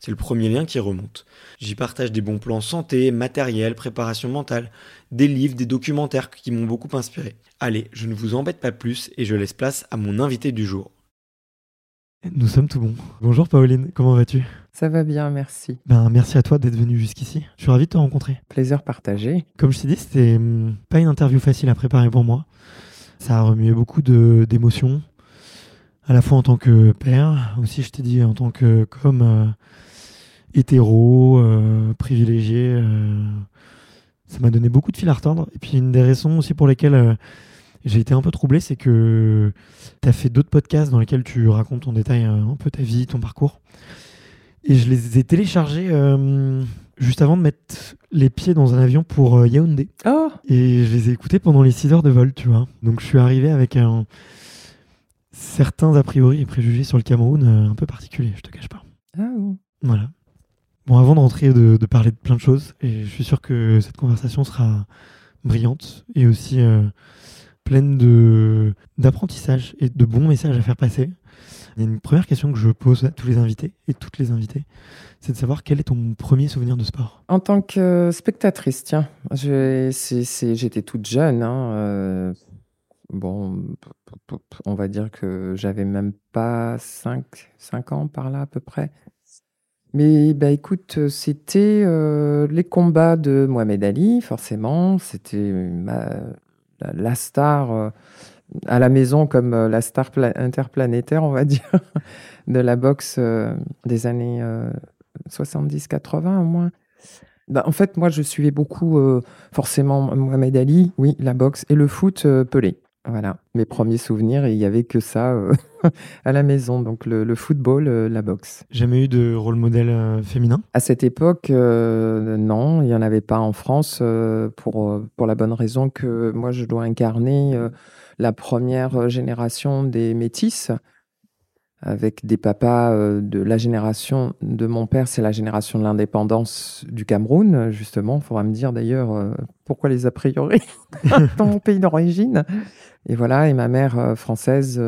C'est le premier lien qui remonte. J'y partage des bons plans santé, matériel, préparation mentale, des livres, des documentaires qui m'ont beaucoup inspiré. Allez, je ne vous embête pas plus et je laisse place à mon invité du jour. Nous sommes tout bons. Bonjour Pauline, comment vas-tu? Ça va bien, merci. Ben, merci à toi d'être venu jusqu'ici. Je suis ravi de te rencontrer. Plaisir partagé. Comme je t'ai dit, c'était hum, pas une interview facile à préparer pour moi. Ça a remué beaucoup d'émotions, à la fois en tant que père, aussi je t'ai dit en tant que comme euh, hétéro, euh, privilégié. euh, ça m'a donné beaucoup de fil à retordre. Et puis une des raisons aussi pour lesquelles j'ai été un peu troublé, c'est que tu as fait d'autres podcasts dans lesquels tu racontes en détail un peu ta vie, ton parcours. Et je les ai téléchargés juste avant de mettre les pieds dans un avion pour Yaoundé. Oh, Et je les ai écoutés pendant les 6 heures de vol, tu vois. Donc je suis arrivé avec un... certains a priori et préjugés sur le Cameroun euh, un peu particuliers, je te cache pas. ah. Voilà. Bon, avant de rentrer et de, de parler de plein de choses, et je suis sûr que cette conversation sera brillante et aussi euh, pleine de d'apprentissage et de bons messages à faire passer. Il y a une première question que je pose à tous les invités et toutes les invitées, c'est de savoir quel est ton premier souvenir de sport? En tant que spectatrice, tiens, j'étais toute jeune. hein, euh, bon, on va dire que j'avais même pas 5, 5 ans par là à peu près. Mais bah, écoute, c'était euh, les combats de Mohamed Ali, forcément. C'était la, star euh, à la maison, comme euh, la star pla- interplanétaire, on va dire, de la boxe des années euh, 70-80 au moins. Bah, en fait, moi, je suivais beaucoup, forcément, Mohamed Ali, oui, la boxe, et le foot, Pelé. Voilà, mes premiers souvenirs, et il n'y avait que ça euh, à la maison, donc le, le football, euh, la boxe. Jamais eu de rôle modèle euh, féminin? À cette époque, euh, non, il n'y en avait pas en France, euh, pour, pour la bonne raison que moi, je dois incarner euh, la première génération des métis, avec des papas euh, de la génération de mon père, c'est la génération de l'indépendance du Cameroun, justement. Il faudra me dire d'ailleurs euh, pourquoi les a priori dans mon pays d'origine. Et voilà, et ma mère euh, française,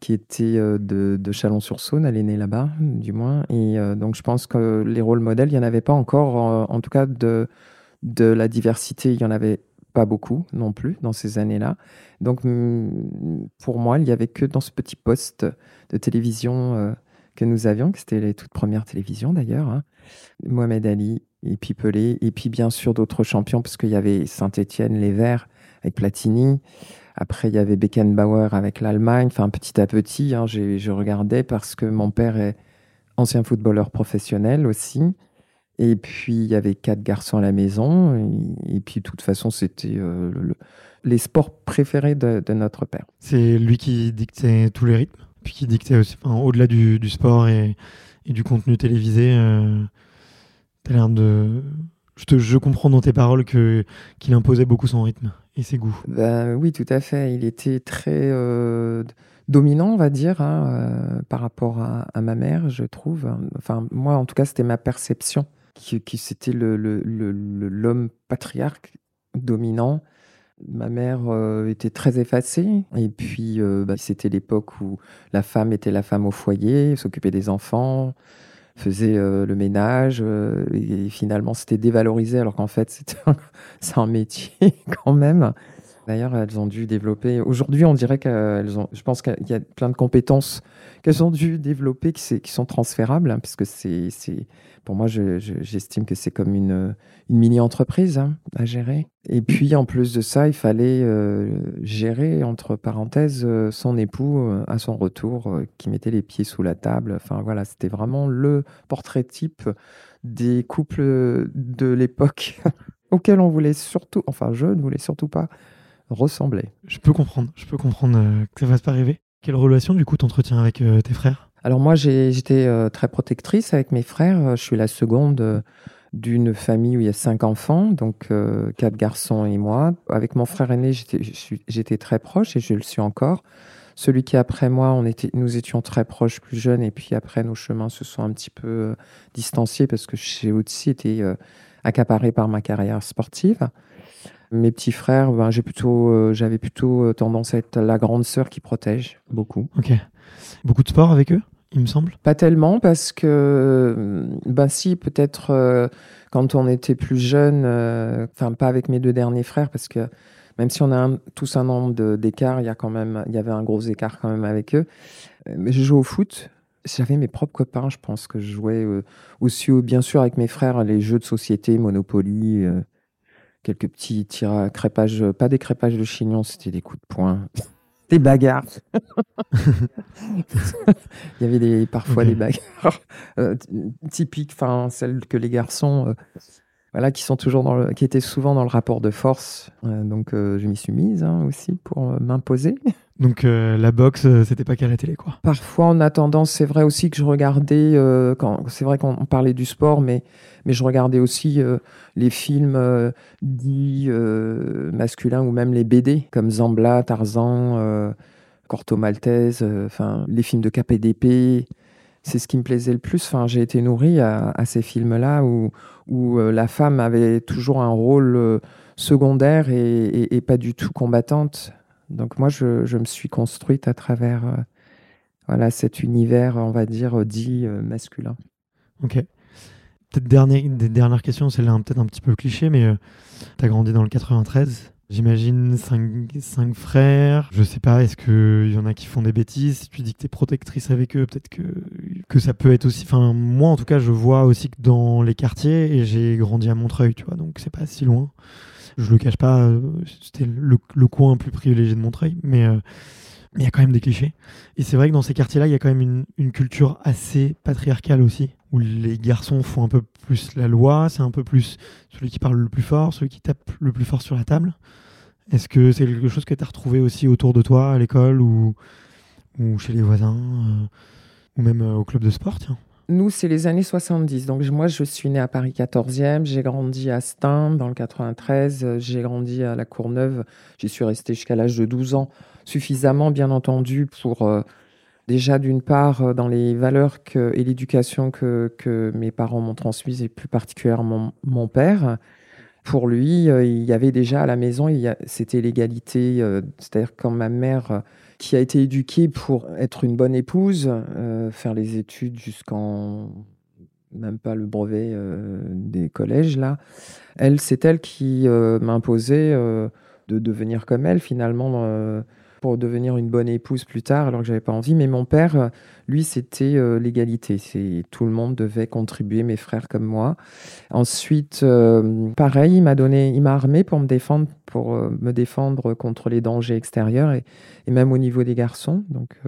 qui était de, Chalon-sur-Saône, elle est née là-bas, du moins. Et donc je pense que les rôles modèles, il n'y en avait pas encore, en tout cas de, la diversité, il n'y en avait pas beaucoup non plus dans ces années-là. Donc mm, pour moi, il n'y avait que dans ce petit poste de télévision euh, que nous avions, que c'était les toutes premières télévisions d'ailleurs. Hein. Mohamed Ali, et puis Pelé, et puis bien sûr d'autres champions, parce qu'il y avait Saint-Étienne, les Verts, avec Platini. Après, il y avait Beckenbauer avec l'Allemagne. Enfin, petit à petit, hein, je regardais parce que mon père est ancien footballeur professionnel aussi. Et puis, il y avait quatre garçons à la maison. Et, puis, de toute façon, c'était euh, les sports préférés de, notre père. C'est lui qui dictait tous les rythmes, puis qui dictait aussi, au-delà du, sport et, du contenu télévisé. Euh, l'air de. Je, je, comprends dans tes paroles que qu'il imposait beaucoup son rythme et ses goûts. Ben, oui, tout à fait. Il était très euh, dominant, on va dire, hein, euh, par rapport à, à, ma mère, je trouve. Enfin, moi, en tout cas, c'était ma perception qui, c'était l'homme le, dominant. Ma mère euh, était très effacée. Et puis, euh, bah, c'était l'époque où la femme était la femme au foyer, s'occupait des enfants, faisait euh, le ménage. et, finalement, c'était dévalorisé, alors qu'en fait, c'est un métier quand même. D'ailleurs, elles ont dû développer. Aujourd'hui, on dirait qu'elles ont. Je pense qu'il y a plein de compétences qu'elles ont dû développer qui, qui sont transférables, hein, puisque c'est, pour moi, j'estime que c'est comme une, une mini-entreprise hein, à gérer. Et puis, en plus de ça, il fallait euh, gérer, entre parenthèses, euh, son époux euh, à son retour, qui mettait les pieds sous la table. Enfin, voilà, c'était vraiment le portrait type des couples de l'époque auxquels on voulait surtout, enfin, je ne voulais surtout pas ressembler. Je peux comprendre, je peux comprendre que ça ne fasse pas rêver. Quelle relation, du coup, t'entretiens avec euh, tes frères? Alors, moi, j'étais euh, très protectrice avec mes frères. Euh, je suis la seconde d'une famille où il y a cinq enfants, donc quatre garçons et moi. Avec mon frère aîné, j'étais très proche et je le suis encore. Celui qui après moi, on était, nous étions très proches, plus jeunes, et puis après, nos chemins se sont un petit peu distanciés parce que j'ai aussi été accaparé par ma carrière sportive. Mes petits frères, ben, j'ai plutôt, euh, j'avais plutôt euh, tendance à être la grande sœur qui protège beaucoup. Ok. Beaucoup de sport avec eux, il me semble? Pas tellement, parce que, ben si, peut-être euh, quand on était plus jeune, enfin, pas avec mes deux derniers frères, parce que même si on a tous un nombre d'écart, il y, a quand même, il y avait un gros écart quand même avec eux. Mais je joue au foot. J'avais mes propres copains, je pense que je jouais aussi, bien sûr, avec mes frères, les jeux de société, Monopoly quelques petits tirs à crépage, pas des crépages de chignon, c'était des coups de poing, des bagarres. Il y avait des, parfois des bagarres euh, typiques, enfin celles que les garçons, euh, voilà, qui sont toujours dans le, qui étaient souvent dans le rapport de force. Euh, donc je m'y suis mise hein, aussi pour m'imposer. Donc euh, la boxe, euh, c'était pas qu'à la télé, quoi. Parfois, on a tendance, c'est vrai aussi que je regardais, euh, quand, c'est vrai qu'on parlait du sport, mais, mais je regardais aussi les films dits masculins ou même les BD, comme Zambla, Tarzan, Corto Maltese, enfin les films de KPDP. C'est ce qui me plaisait le plus. Enfin, j'ai été nourri à, ces films-là où, où la femme avait toujours un rôle secondaire et pas du tout combattante. Donc moi, je, me suis construite à travers euh, voilà, cet univers, on va dire, euh, dit euh, masculin. Ok. Peut-être dernière, des dernières questions, celle-là peut-être un petit peu cliché, mais tu as grandi dans le 93. J'imagine cinq, frères. Je sais pas, est-ce qu'il y en a qui font des bêtises? Tu dis que tu es protectrice avec eux, peut-être que, que ça peut être aussi. Enfin, moi en tout cas, je vois aussi que dans les quartiers, et j'ai grandi à Montreuil, tu vois, donc c'est pas si loin. Je le cache pas, euh, c'était le, coin plus privilégié de Montreuil, mais euh, il y a quand même des clichés. Et c'est vrai que dans ces quartiers-là, il y a quand même une, culture assez patriarcale aussi, où les garçons font un peu plus la loi, c'est un peu plus celui qui parle le plus fort, celui qui tape le plus fort sur la table. Est-ce que c'est quelque chose que tu as retrouvé aussi autour de toi, à l'école ou, ou chez les voisins, euh, ou même au club de sport tiens nous, c'est les années 70. Donc, moi, je suis née à Paris 14e. J'ai grandi à Stein dans le 93. J'ai grandi à la Courneuve. J'y suis restée jusqu'à l'âge de 12 ans. Suffisamment, bien entendu, pour euh, déjà, d'une part, euh, dans les valeurs et l'éducation que, mes parents m'ont transmises, et plus particulièrement mon père. Pour lui, euh, il y avait déjà à la maison, c'était l'égalité. C'est-à-dire quand ma mère qui a été éduquée pour être une bonne épouse, euh, faire les études jusqu'en même pas le brevet euh, des collèges là. Elle, c'est elle qui euh, m'imposait de devenir comme elle finalement pour devenir une bonne épouse plus tard, alors que j'avais pas envie. Mais mon père, euh, lui, c'était euh, l'égalité. C'est tout le monde devait contribuer, mes frères comme moi. Ensuite, euh, pareil, il m'a donné, il m'a armé pour me défendre, pour me défendre contre les dangers extérieurs et, et même au niveau des garçons. Donc,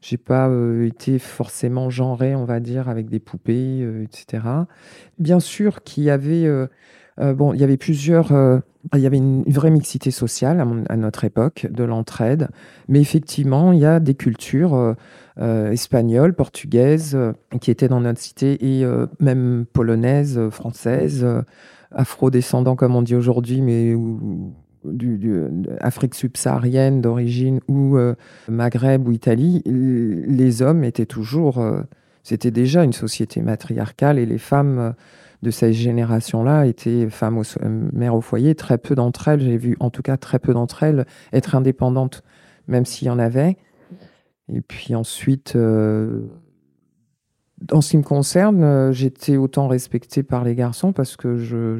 j'ai pas été forcément genré, on va dire, avec des poupées, etc. Bien sûr qu'il y avait bon, il y avait plusieurs il y avait une, vraie mixité sociale à, notre époque, de l'entraide. Mais effectivement, il y a des cultures euh, euh, espagnoles, portugaises, euh, qui étaient dans notre cité, et même polonaises, françaises, afro-descendants, comme on dit aujourd'hui, mais du, Afrique subsaharienne d'origine, ou Maghreb ou Italie, les hommes étaient toujours. C'était déjà une société matriarcale et les femmes de cette génération-là étaient femmes euh, mères au foyer. Très peu d'entre elles, j'ai vu en tout cas très peu d'entre elles être indépendantes, même s'il y en avait. Et puis ensuite, euh, en ce qui me concerne, euh, j'étais autant respectée par les garçons parce que je,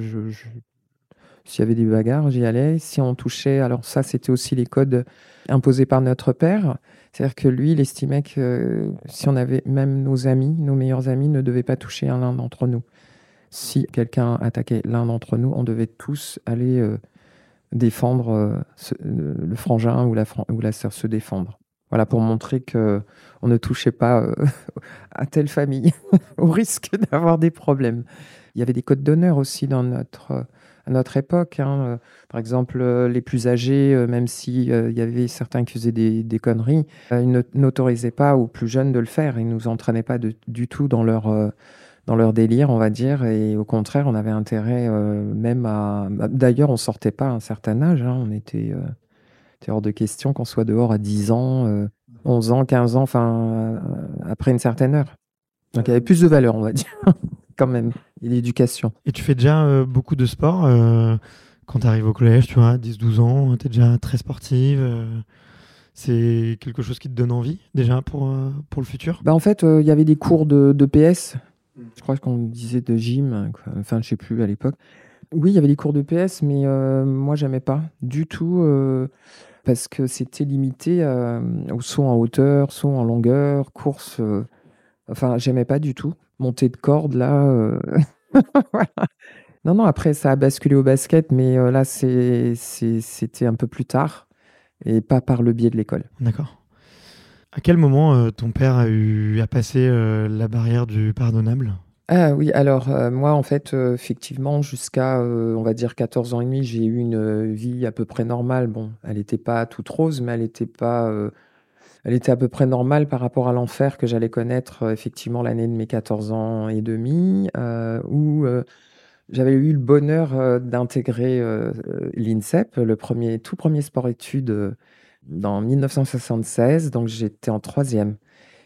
s'il y avait des bagarres, j'y allais. Si on touchait, alors ça, c'était aussi les codes imposés par notre père. C'est-à-dire que lui, il estimait que si on avait même nos amis, nos meilleurs amis, ne devaient pas toucher un l'un d'entre nous si quelqu'un attaquait l'un d'entre nous, on devait tous aller euh, défendre euh, le frangin ou la, sœur, se défendre. Voilà, pour montrer que on ne touchait pas euh, à telle famille, au risque d'avoir des problèmes. Il y avait des codes d'honneur aussi dans notre, à notre époque. Hein. Par exemple, les plus âgés, même s'il y avait certains qui faisaient des conneries, ils n'autorisaient pas aux plus jeunes de le faire. Ils ne nous entraînaient pas du tout dans leur dans leur délire, on va dire. Et au contraire, on avait intérêt euh, même à. D'ailleurs, on sortait pas à un certain âge. Hein. on était, euh, hors de question qu'on soit dehors à 10 ans, 11 euh, ans, 15 ans, enfin, après une certaine heure. Donc il y avait plus de valeur, on va dire, quand même, et l'éducation. Et tu fais déjà beaucoup de sport quand tu arrives au collège, tu vois, 10-12 ans, tu es déjà très sportive c'est quelque chose qui te donne envie déjà pour, pour le futur? Bah En fait, il y avait des cours de, de PS je crois qu'on disait de gym, enfin, je sais plus à l'époque. Oui, il y avait des cours de PS, mais euh, moi, j'aimais pas du tout euh, parce que c'était limité euh, au saut en hauteur, saut en longueur, course. enfin, j'aimais pas du tout. Montée de corde, là. Non, non, après, ça a basculé au basket, mais là, c'était un peu plus tard et pas par le biais de l'école. D'accord. À quel moment euh, ton père a eu à passer euh, la barrière du pardonnable? Ah oui, alors euh, moi en fait effectivement jusqu'à on va dire 14 ans et demi, j'ai eu une vie à peu près normale. Bon, elle n'était pas toute rose, mais elle était pas elle était à peu près normale par rapport à l'enfer que j'allais connaître effectivement l'année de mes 14 ans et demi où j'avais eu le bonheur d'intégrer l'INSEP, le premier tout premier sport études dans 1976, donc j'étais en troisième.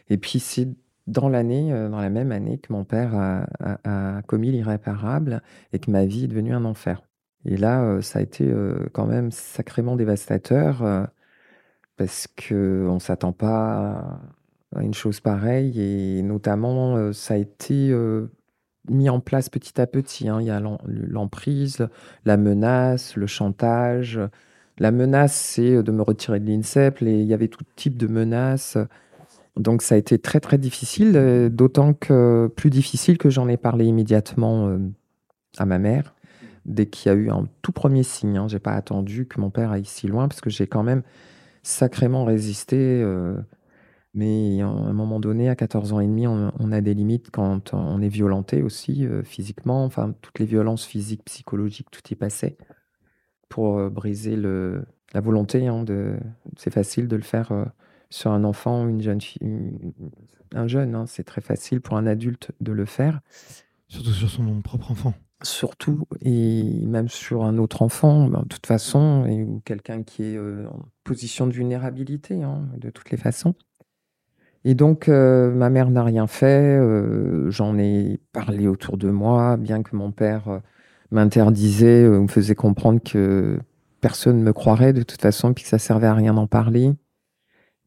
Et puis c'est dans l'année, euh, dans la même année que mon père a, commis l'irréparable et que ma vie est devenue un enfer. Et là, euh, ça a été euh, quand même sacrément dévastateur parce qu'on ne s'attend pas à une chose pareille et notamment ça a été mis en place petit à petit. Hein. Il y a l'emprise, la menace, le chantage, la menace, c'est euh, de me retirer de l'INSEP. Il y avait tout type de menaces. Donc ça a été très très difficile, euh, d'autant que plus difficile que j'en ai parlé immédiatement euh, à ma mère dès qu'il y a eu un tout premier signe. Hein. Je n'ai pas attendu que mon père aille si loin parce que j'ai quand même sacrément résisté. mais à un moment donné, à 14 ans et demi, on, a des limites quand on est violenté aussi physiquement. Enfin, toutes les violences physiques, psychologiques, tout y passait pour euh, briser le, la volonté. Hein, de, c'est facile de le faire euh, sur un enfant ou une jeune fille, un jeune. Hein, c'est très facile pour un adulte de le faire. Surtout sur son propre enfant. Surtout, et même sur un autre enfant, ben, de toute façon, et, ou quelqu'un qui est euh, en position de vulnérabilité, hein, de toutes les façons. Et donc, ma mère n'a rien fait. J'en ai parlé autour de moi, bien que mon père m'interdisait ou me faisait comprendre que personne ne me croirait de toute façon, puis que ça servait à rien d'en parler.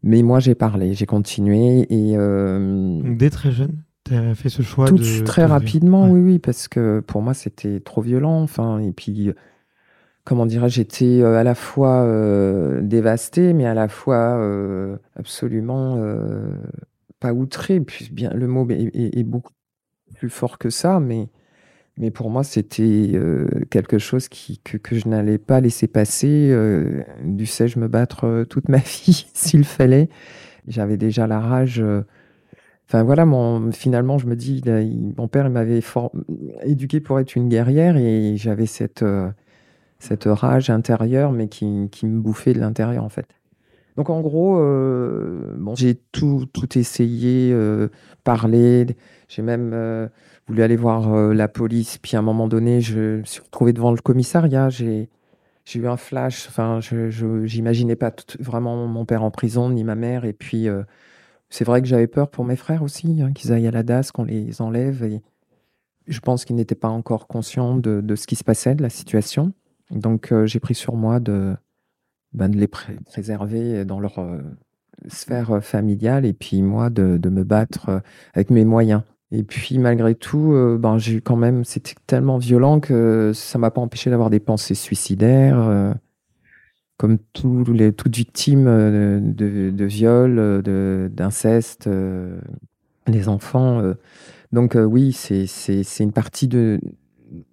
Mais moi, j'ai parlé, j'ai continué. Et, euh, dès très jeune, tu as fait ce choix Tout Très rapidement, oui, oui, parce que pour moi, c'était trop violent. Enfin, et puis, comment dirais-je, j'étais à la fois dévastée, mais à la fois absolument pas outrée. Puis bien, le mot est, beaucoup plus fort que ça, mais, mais pour moi, c'était quelque chose que, que je n'allais pas laisser passer. du sais-je me battre toute ma vie s'il fallait. J'avais déjà la rage. Enfin voilà, mon, finalement, je me dis, mon père m'avait éduqué pour être une guerrière et j'avais cette, cette rage intérieure, mais qui, qui me bouffait de l'intérieur en fait. Donc en gros, euh, bon, j'ai tout, tout essayé, euh, parler. J'ai même euh, voulu aller voir la police. Puis à un moment donné, je me suis retrouvé devant le commissariat. J'ai, eu un flash. Enfin, je, n'imaginais pas vraiment mon père en prison ni ma mère. Et puis c'est vrai que j'avais peur pour mes frères aussi, hein, qu'ils aillent à la DAS, qu'on les enlève. Et je pense qu'ils n'étaient pas encore conscients de, de, ce qui se passait, de la situation. Donc j'ai pris sur moi de ben, de les préserver dans leur sphère familiale et puis moi de, de, me battre avec mes moyens. Et puis malgré tout, ben, j'ai quand même, c'était tellement violent que ça m'a pas empêché d'avoir des pensées suicidaires, comme tous les, toute victime de, de viol, d'inceste, les enfants. donc oui, c'est une partie de,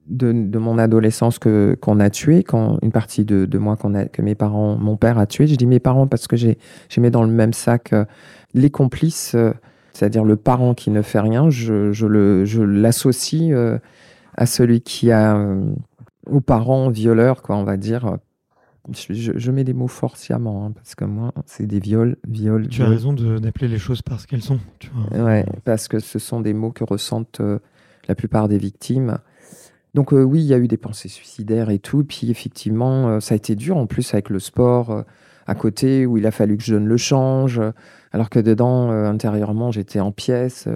de, mon adolescence que qu'on a tué, quand une partie de, de moi qu'on a, que mes parents, mon père a tué. Je dis mes parents parce que j'ai j'ai mis dans le même sac euh, les complices, euh, c'est-à-dire le parent qui ne fait rien. Je, je l'associe euh, à celui qui a aux parents violeurs, quoi, on va dire. Je, je, mets des mots forts sciemment, hein, parce que moi, c'est des viols, viols. Tu as raison d'appeler les choses par ce qu'elles sont. Tu vois. Ouais, parce que ce sont des mots que ressentent la plupart des victimes. Donc euh, oui, il y a eu des pensées suicidaires et tout. Puis effectivement, euh, ça a été dur en plus avec le sport euh, à côté où il a fallu que je donne le change, alors que dedans, intérieurement, j'étais en pièces.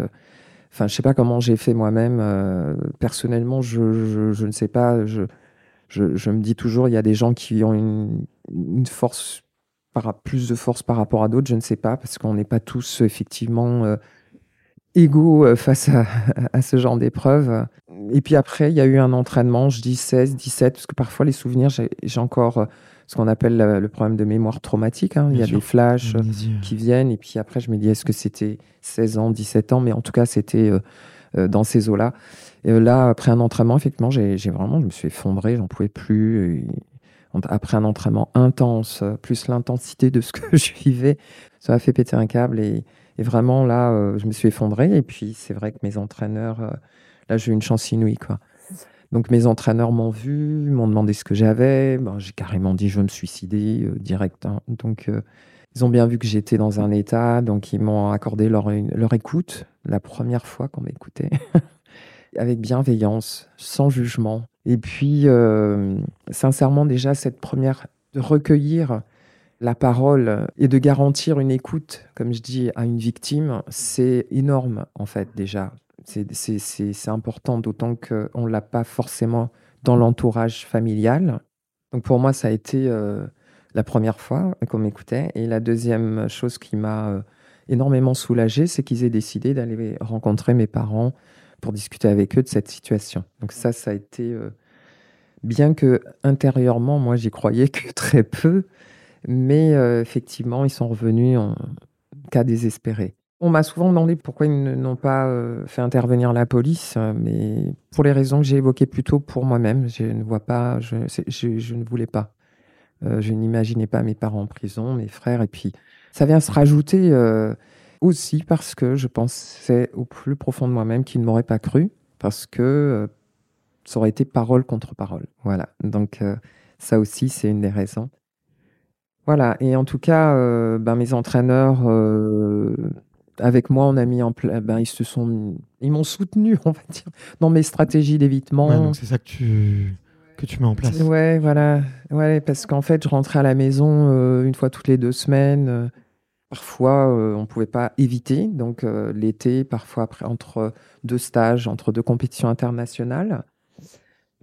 Enfin, je sais pas comment j'ai fait moi-même. personnellement, je, je, ne sais pas. Je, je, me dis toujours, il y a des gens qui ont une, force, plus de force par rapport à d'autres. Je ne sais pas parce qu'on n'est pas tous effectivement égaux euh, face à, ce genre d'épreuve. Et puis après, il y a eu un entraînement, je dis 16, 17, parce que parfois les souvenirs, j'ai encore euh, ce qu'on appelle le problème de mémoire traumatique. Hein. Il y a des flashs qui viennent, et puis après, je me dis, est-ce que c'était 16 ans, 17 ans? Mais en tout cas, c'était euh, dans ces eaux-là. Et là, après un entraînement, effectivement, j'ai vraiment, je me suis effondré, j'en pouvais plus. après un entraînement intense, plus l'intensité de ce que je vivais, ça m'a fait péter un câble et et vraiment, là, euh, je me suis effondrée. Et puis, c'est vrai que mes entraîneurs, euh, là, j'ai eu une chance inouïe, quoi. Donc, mes entraîneurs m'ont vu, m'ont demandé ce que j'avais. Ben, j'ai carrément dit, je veux me suicider euh, direct. Hein. Donc, ils ont bien vu que j'étais dans un état. Donc, ils m'ont accordé leur, leur écoute, la première fois qu'on m'écoutait, avec bienveillance, sans jugement. Et puis, sincèrement, déjà, cette première, de recueillir la parole et de garantir une écoute, comme je dis, à une victime, c'est énorme, en fait, déjà. C'est important, d'autant qu'on ne l'a pas forcément dans l'entourage familial. Donc pour moi, ça a été euh, la première fois qu'on m'écoutait. Et la deuxième chose qui m'a euh, énormément soulagée, c'est qu'ils aient décidé d'aller rencontrer mes parents pour discuter avec eux de cette situation. Donc ça, ça a été... Euh, bien que intérieurement, moi, j'y croyais que très peu, mais effectivement, ils sont revenus en cas désespéré. On m'a souvent demandé pourquoi ils n'ont pas euh, fait intervenir la police, euh, mais pour les raisons que j'ai évoquées plus tôt pour moi-même, je ne vois pas, je, ne voulais pas. je n'imaginais pas mes parents en prison, mes frères, et puis ça vient se rajouter aussi parce que je pensais au plus profond de moi-même qu'ils ne m'auraient pas cru, parce que ça aurait été parole contre parole. Voilà, donc ça aussi, c'est une des raisons. Voilà, et en tout cas, euh, ben, mes entraîneurs, euh, avec moi, on a mis en place, ben, ils se sont, ils m'ont soutenu, on va dire, dans mes stratégies d'évitement. c'est ça que tu, que tu mets en place. Ouais, voilà, ouais, parce qu'en fait, je rentrais à la maison euh, une fois toutes les deux semaines. Parfois, on ne pouvait pas éviter, donc l'été, parfois après, entre deux stages, entre deux compétitions internationales.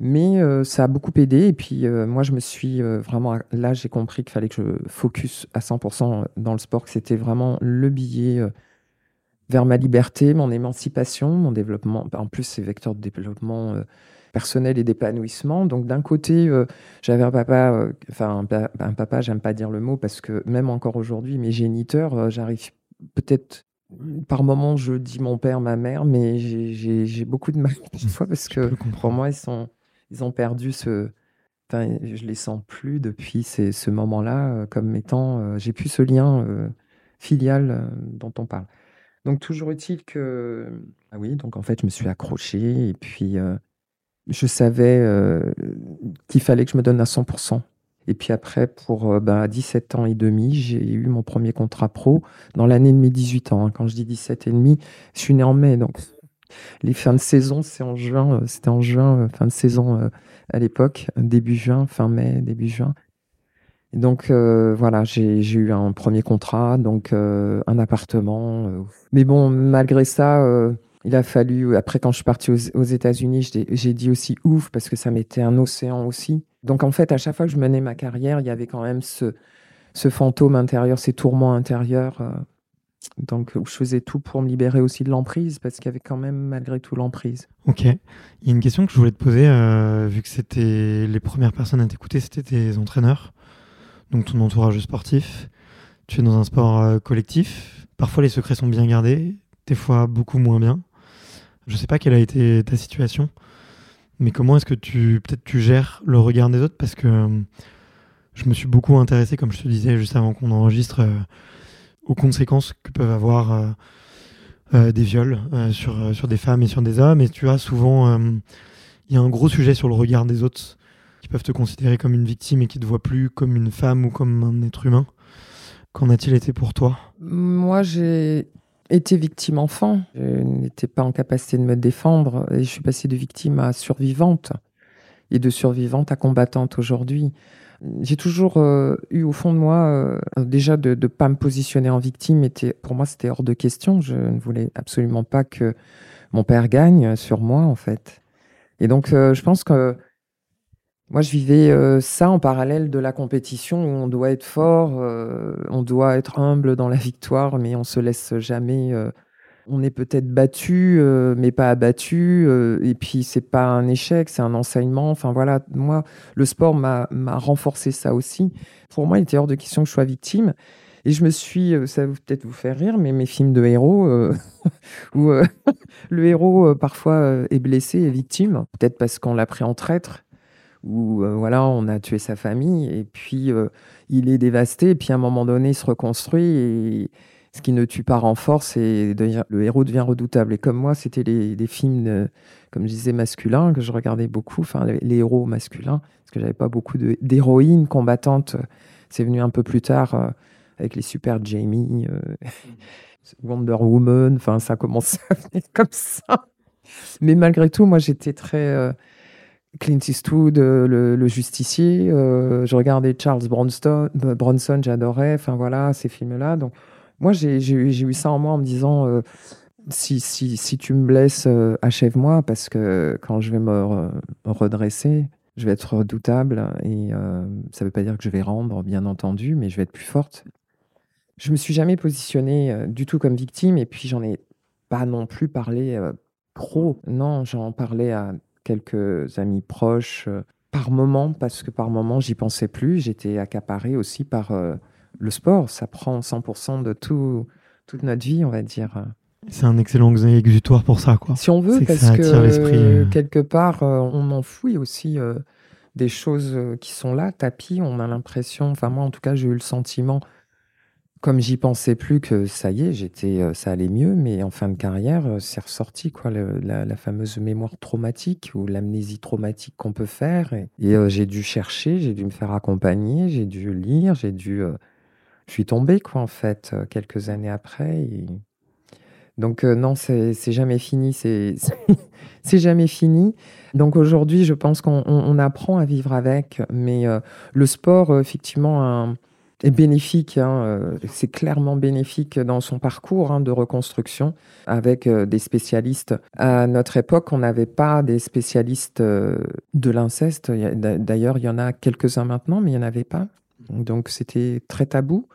Mais euh, ça a beaucoup aidé. Et puis, euh, moi, je me suis euh, vraiment. Là, j'ai compris qu'il fallait que je focus à 100% dans le sport, que c'était vraiment le billet vers ma liberté, mon émancipation, mon développement. En plus, c'est vecteur de développement personnel et d'épanouissement. Donc d'un côté, j'avais un papa, enfin un, papa, j'aime pas dire le mot parce que même encore aujourd'hui, mes géniteurs, j'arrive peut-être par moments, je dis mon père, ma mère, mais j'ai beaucoup de mal parfois parce que pour moi, ils, sont, ils ont perdu ce. Enfin, je les sens plus depuis ce moment-là comme étant. j'ai plus ce lien filial dont on parle. Donc, toujours utile que. Ah oui, donc en fait, je me suis accrochée et puis je savais qu'il fallait que je me donne à 100%. Et puis après, pour bah, 17 ans et demi, j'ai eu mon premier contrat pro dans l'année de mes 18 ans. Hein. Quand je dis 17 et demi, je suis né en mai, donc les fins de saison, c'est en juin. C'était en juin, fin de saison à l'époque, début juin, fin mai, début juin. Donc voilà, j'ai eu un premier contrat, donc un appartement. Mais bon, malgré ça, il a fallu, après quand je suis partie aux, États-Unis, j'ai dit aussi ouf parce que ça m'était un océan aussi. Donc en fait, à chaque fois que je menais ma carrière, il y avait quand même ce, fantôme intérieur, ces tourments intérieurs. Euh, donc je faisais tout pour me libérer aussi de l'emprise parce qu'il y avait quand même malgré tout l'emprise. Ok. Il y a une question que je voulais te poser, euh, vu que c'était les premières personnes à t'écouter, c'était tes entraîneurs, donc ton entourage sportif. Tu es dans un sport euh, collectif. Parfois les secrets sont bien gardés, des fois beaucoup moins bien. Je sais pas quelle a été ta situation, mais comment est-ce que tu peut-être tu gères le regard des autres? Parce que euh, je me suis beaucoup intéressé, comme je te disais juste avant qu'on enregistre, euh, aux conséquences que peuvent avoir des viols sur, sur des femmes et sur des hommes. Et tu as souvent, il y a un gros sujet sur le regard des autres qui peuvent te considérer comme une victime et qui te voient plus comme une femme ou comme un être humain. Qu'en a-t-il été pour toi? Moi, j'ai été victime enfant. Je n'étais pas en capacité de me défendre et je suis passée de victime à survivante et de survivante à combattante aujourd'hui. J'ai toujours euh, eu au fond de moi, euh, déjà de ne pas me positionner en victime, était, pour moi c'était hors de question. Je ne voulais absolument pas que mon père gagne sur moi en fait. Et donc euh, je pense que moi, je vivais euh, ça en parallèle de la compétition où on doit être fort, euh, on doit être humble dans la victoire, mais on se laisse jamais. Euh, on est peut-être battu, mais pas abattu. et puis, c'est pas un échec, c'est un enseignement. Enfin, voilà, moi, le sport m'a renforcé ça aussi. Pour moi, il était hors de question que je sois victime. Et je me suis, ça va peut-être vous faire rire, mais mes films de héros, où le héros parfois est blessé et victime, peut-être parce qu'on l'a pris en traître où euh, voilà, on a tué sa famille et puis euh, il est dévasté et puis à un moment donné il se reconstruit et ce qui ne tue pas renforce et le héros devient redoutable. Et comme moi, c'était les, films, comme je disais, masculins que je regardais beaucoup, enfin les, héros masculins, parce que j'avais pas beaucoup d'héroïnes combattantes. C'est venu un peu plus tard euh, avec les super Jamie, Wonder Woman, enfin ça a commencé à venir comme ça. Mais malgré tout, moi j'étais très Clint Eastwood, euh, le, justicier. Euh, je regardais Charles Bronson, euh, Bronson j'adorais. Enfin voilà, ces films-là. Donc moi, j'ai eu ça en moi en me disant si, si, si, tu me blesses, achève-moi parce que quand je vais me, redresser, je vais être redoutable et ça ne veut pas dire que je vais rendre, bien entendu, mais je vais être plus forte. Je me suis jamais positionnée du tout comme victime et puis j'en ai pas non plus parlé trop. Non, j'en parlais à quelques amis proches euh, par moment, parce que par moment, j'y pensais plus. J'étais accaparé aussi par euh, le sport. Ça prend 100% de tout, toute notre vie, on va dire. C'est un excellent exutoire pour ça, quoi. Si on veut, parce que, euh. quelque part, on enfouit aussi des choses qui sont là, tapis. On a l'impression, enfin moi en tout cas, j'ai eu le sentiment comme j'y pensais plus que ça y est, j'étais, euh, ça allait mieux, mais en fin de carrière, euh, c'est ressorti quoi, la, fameuse mémoire traumatique ou l'amnésie traumatique qu'on peut faire. Et, euh, j'ai dû chercher, j'ai dû me faire accompagner, j'ai dû lire, j'ai dû, je suis tombé quoi en fait quelques années après. Donc non, c'est jamais fini, c'est jamais fini. Donc aujourd'hui, je pense qu'on apprend à vivre avec, mais le sport, effectivement, un est bénéfique. Hein, euh, c'est clairement bénéfique dans son parcours hein, de reconstruction avec euh, des spécialistes. À notre époque, on n'avait pas des spécialistes euh, de l'inceste. D'ailleurs, il y en a quelques-uns maintenant, mais il n'y en avait pas. Donc c'était très tabou.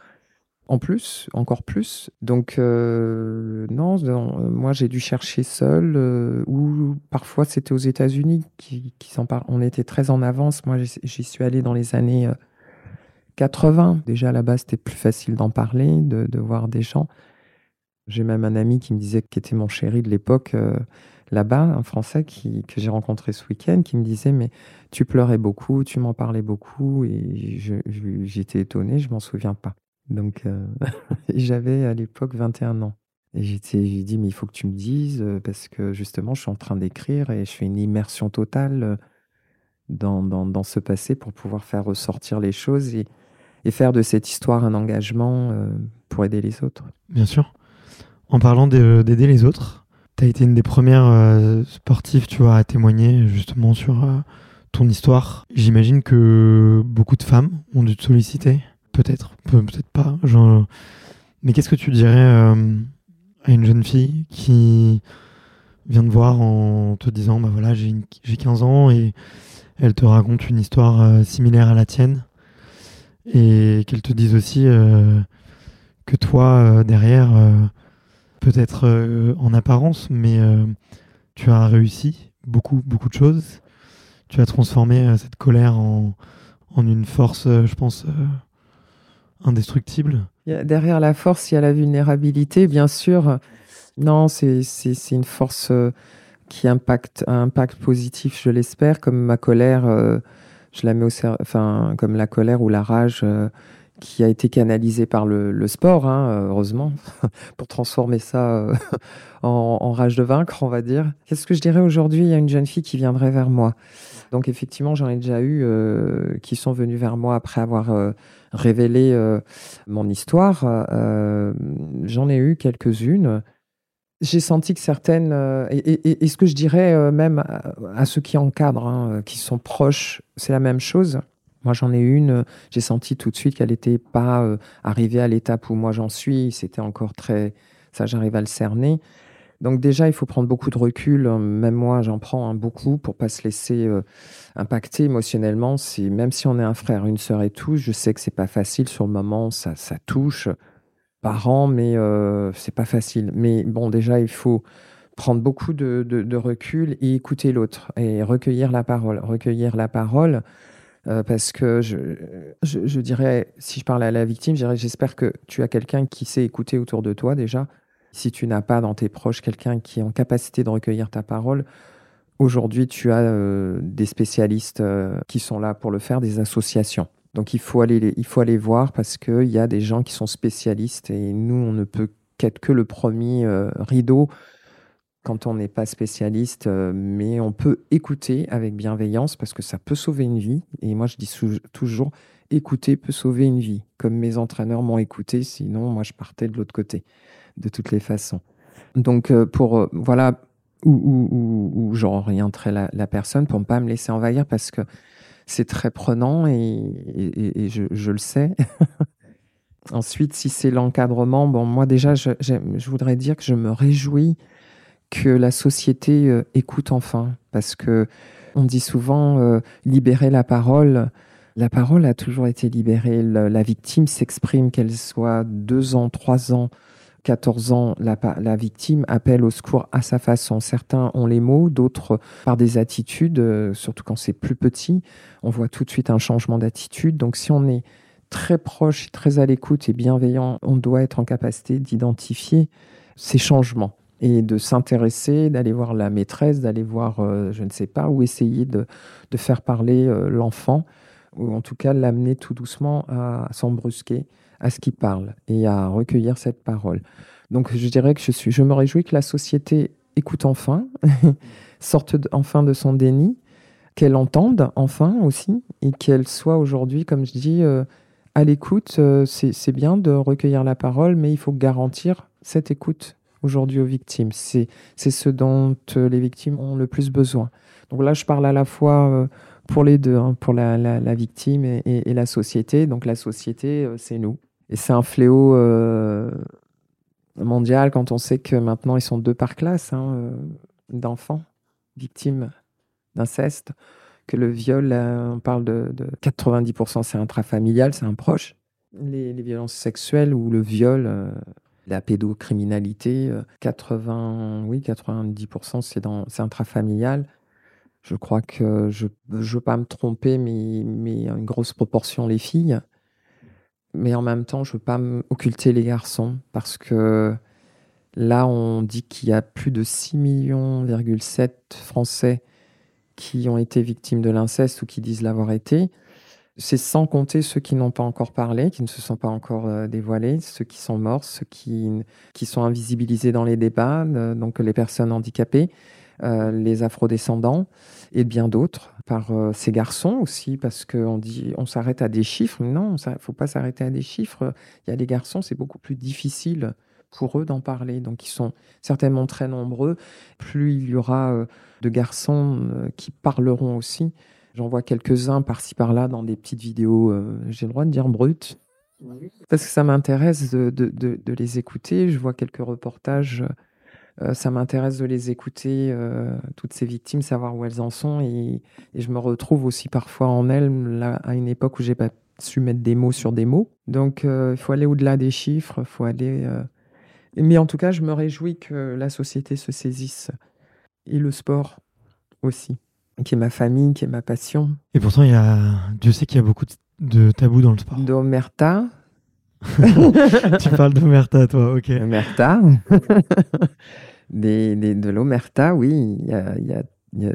en plus, encore plus. Donc, non, moi j'ai dû chercher seul, ou parfois c'était aux États-Unis qui, s'en parlent. On était très en avance. Moi j'y suis allé dans les années 80. Déjà là-bas c'était plus facile d'en parler, de, voir des gens. J'ai même un ami qui me disait, qui était mon chéri de l'époque, là-bas, un Français qui, que j'ai rencontré ce week-end, qui me disait Mais tu pleurais beaucoup, tu m'en parlais beaucoup. Et j'étais étonné, je m'en souviens pas. Donc, euh, j'avais à l'époque 21 ans. Et j'ai dit, mais il faut que tu me dises, euh, parce que justement, je suis en train d'écrire et je fais une immersion totale euh, dans, dans, ce passé pour pouvoir faire ressortir les choses et faire de cette histoire un engagement pour aider les autres. Bien sûr. En parlant d'aider les autres, tu as été une des premières sportives, tu vois, à témoigner justement sur ton histoire. J'imagine que beaucoup de femmes ont dû te solliciter peut-être, peut-être pas. Mais qu'est-ce que tu dirais euh, à une jeune fille qui vient te voir en te disant bah voilà, j'ai, j'ai 15 ans et elle te raconte une histoire euh, similaire à la tienne? Et qu'elle te dise aussi euh, que toi, derrière, peut-être en apparence, mais tu as réussi beaucoup, beaucoup de choses. Tu as transformé cette colère en, en une force, je pense, indestructible Derrière la force, il y a la vulnérabilité, bien sûr. Non, c'est une force euh, qui impacte un impact positif, je l'espère, comme ma colère, euh, je la mets au enfin comme la colère ou la rage euh, qui a été canalisée par le, sport, hein, heureusement, pour transformer ça en, en, rage de vaincre, on va dire. Qu'est-ce que je dirais aujourd'hui Il y a une jeune fille qui viendrait vers moi. Donc effectivement, j'en ai déjà eu qui sont venus vers moi après avoir révéler euh, mon histoire, euh, j'en ai eu quelques-unes. J'ai senti que certaines, euh, et, ce que je dirais même à, ceux qui encadrent, hein, qui sont proches, c'est la même chose. Moi, j'en ai une, j'ai senti tout de suite qu'elle n'était pas arrivée à l'étape où moi j'en suis. C'était encore très. Ça, j'arrive à le cerner. Donc déjà, il faut prendre beaucoup de recul. Même moi, j'en prends beaucoup pour pas se laisser euh, impacter émotionnellement. Même si on est un frère, une sœur et tout, je sais que c'est pas facile sur le moment. Ça, ça touche parents, mais euh, c'est pas facile. Mais bon, déjà, il faut prendre beaucoup de, recul et écouter l'autre et recueillir la parole. Recueillir la parole. Euh, parce que je, je, dirais, si je parle à la victime, j'espère que tu as quelqu'un qui sait écouter autour de toi déjà, si tu n'as pas dans tes proches quelqu'un qui est en capacité de recueillir ta parole, aujourd'hui tu as euh, des spécialistes euh, qui sont là pour le faire, des associations. Donc il faut aller, il faut aller voir parce qu'il y a des gens qui sont spécialistes et nous, on ne peut qu'être que le premier euh, rideau quand on n'est pas spécialiste, mais on peut écouter avec bienveillance parce que ça peut sauver une vie. Et moi, je dis toujours, écouter peut sauver une vie, comme mes entraîneurs m'ont écouté, sinon moi, je partais de l'autre côté de toutes les façons. Donc, euh, pour, euh, voilà, où, j'orienterai la, la, personne pour ne pas me laisser envahir parce que c'est très prenant et, je, le sais. Ensuite, si c'est l'encadrement, bon, moi déjà, je, voudrais dire que je me réjouis que la société euh, écoute enfin, parce que on dit souvent libérer la parole. La parole a toujours été libérée. la victime s'exprime, qu'elle soit deux ans, trois ans, 14 ans, la, victime appelle au secours à sa façon. Certains ont les mots, d'autres par des attitudes, euh, surtout quand c'est plus petit. On voit tout de suite un changement d'attitude. Donc si on est très proche, très à l'écoute et bienveillant, on doit être en capacité d'identifier ces changements et de s'intéresser, d'aller voir la maîtresse, d'aller voir, euh, je ne sais pas, ou essayer de, faire parler euh, l'enfant, ou en tout cas l'amener tout doucement à s'embrusquer à ce qu'il parle et à recueillir cette parole. Donc je dirais que je, suis, je me réjouis que la société écoute enfin, sorte enfin de son déni, qu'elle entende enfin aussi et qu'elle soit aujourd'hui, comme je dis, euh, à l'écoute. Euh, c'est bien de recueillir la parole, mais il faut garantir cette écoute aujourd'hui aux victimes. C'est ce dont euh, les victimes ont le plus besoin. Donc là, je parle à la fois pour les deux, hein, pour la, la, victime et, la société. Donc la société, c'est nous. Et c'est un fléau euh, mondial quand on sait que maintenant ils sont deux par classe hein, euh, d'enfants victimes d'inceste, que le viol, on parle de, 90% c'est intrafamilial, c'est un proche. Les, violences sexuelles ou le viol, euh, la pédocriminalité, euh, 80, oui, 90% c'est dans, c'est intrafamilial. Je crois que je ne veux pas me tromper, mais, mais une grosse proportion les filles. Mais en même temps, je ne veux pas occulter les garçons parce que là, on dit qu'il y a plus de 6 millions,7 Français qui ont été victimes de l'inceste ou qui disent l'avoir été. C'est sans compter ceux qui n'ont pas encore parlé, qui ne se sont pas encore euh, dévoilés, ceux qui sont morts, ceux qui, qui sont invisibilisés dans les débats, euh, donc les personnes handicapées, euh, les afrodescendants et bien d'autres, par euh, ces garçons aussi, parce qu'on dit on s'arrête à des chiffres. Non, il ne faut pas s'arrêter à des chiffres. Il y a des garçons, c'est beaucoup plus difficile pour eux d'en parler. Donc ils sont certainement très nombreux. Plus il y aura euh, de garçons euh, qui parleront aussi. J'en vois quelques-uns par-ci par-là dans des petites vidéos, j'ai le droit de dire brutes, parce que ça m'intéresse de, de- de- de les écouter. Je vois quelques reportages, ça m'intéresse de les écouter, euh, toutes ces victimes, savoir où elles en sont. Et, et je me retrouve aussi parfois en elles, là, à une époque où j'ai pas su mettre des mots sur des mots. Donc euh, il faut aller au-delà des chiffres, il faut aller... euh, Mais en tout cas, je me réjouis que la société se saisisse. Et le sport aussi, qui est ma famille, qui est ma passion. Et pourtant, il y a... Dieu sait qu'il y a beaucoup de, de tabous dans le sport. D'Omerta. tu parles d'Omerta, toi, ok. Omerta. des, des- de l'Omerta, oui, il y a, y a-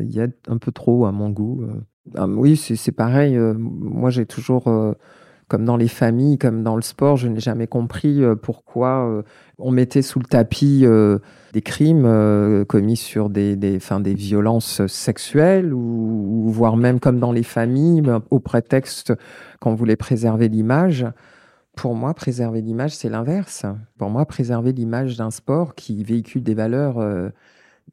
y a- un peu trop à mon goût. euh. Ah, oui, c'est pareil. euh, moi, j'ai toujours, euh, comme dans les familles, comme dans le sport, je n'ai jamais compris pourquoi on mettait sous le tapis des crimes commis sur des, des, enfin, des violences sexuelles, ou, ou voire même comme dans les familles, ben, au prétexte qu'on voulait préserver l'image. Pour moi, préserver l'image, c'est l'inverse. Pour moi, préserver l'image d'un sport qui véhicule des valeurs euh,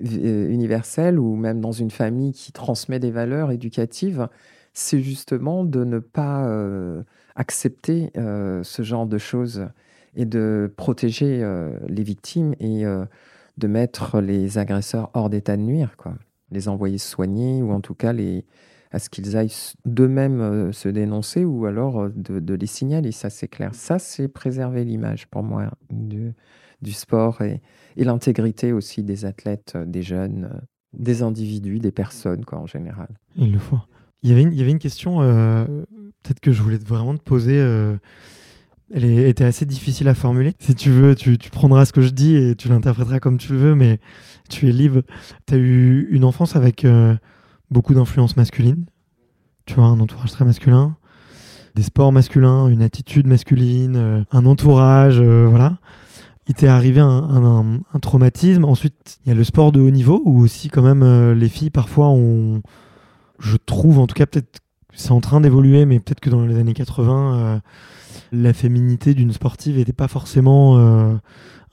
euh, universelles ou même dans une famille qui transmet des valeurs éducatives, c'est justement de ne pas euh, accepter ce genre de choses et de protéger les victimes et de mettre les agresseurs hors d'état de nuire, quoi. Les envoyer soigner ou en tout cas les, à ce qu'ils aillent d'eux-mêmes euh, se dénoncer ou alors euh, de, les signaler, ça c'est clair. Ça c'est préserver l'image pour moi du, sport et, l'intégrité aussi des athlètes, euh, des jeunes, des individus, des personnes quoi en général. Il le faut. Il y avait une, question, peut-être que je voulais vraiment te poser. elle était assez difficile à formuler. Si tu veux, tu, prendras ce que je dis et tu l'interpréteras comme tu le veux, mais tu es libre. Tu as eu une enfance avec beaucoup d'influences masculines. Tu vois, un entourage très masculin, des sports masculins, une attitude masculine, euh, un entourage, euh, voilà. Il t'est arrivé un, traumatisme. Ensuite, il y a le sport de haut niveau où aussi, quand même, euh, les filles, parfois, ont je trouve, en tout cas, peut-être c'est en train d'évoluer, mais peut-être que dans les années 80, euh, la féminité d'une sportive n'était pas forcément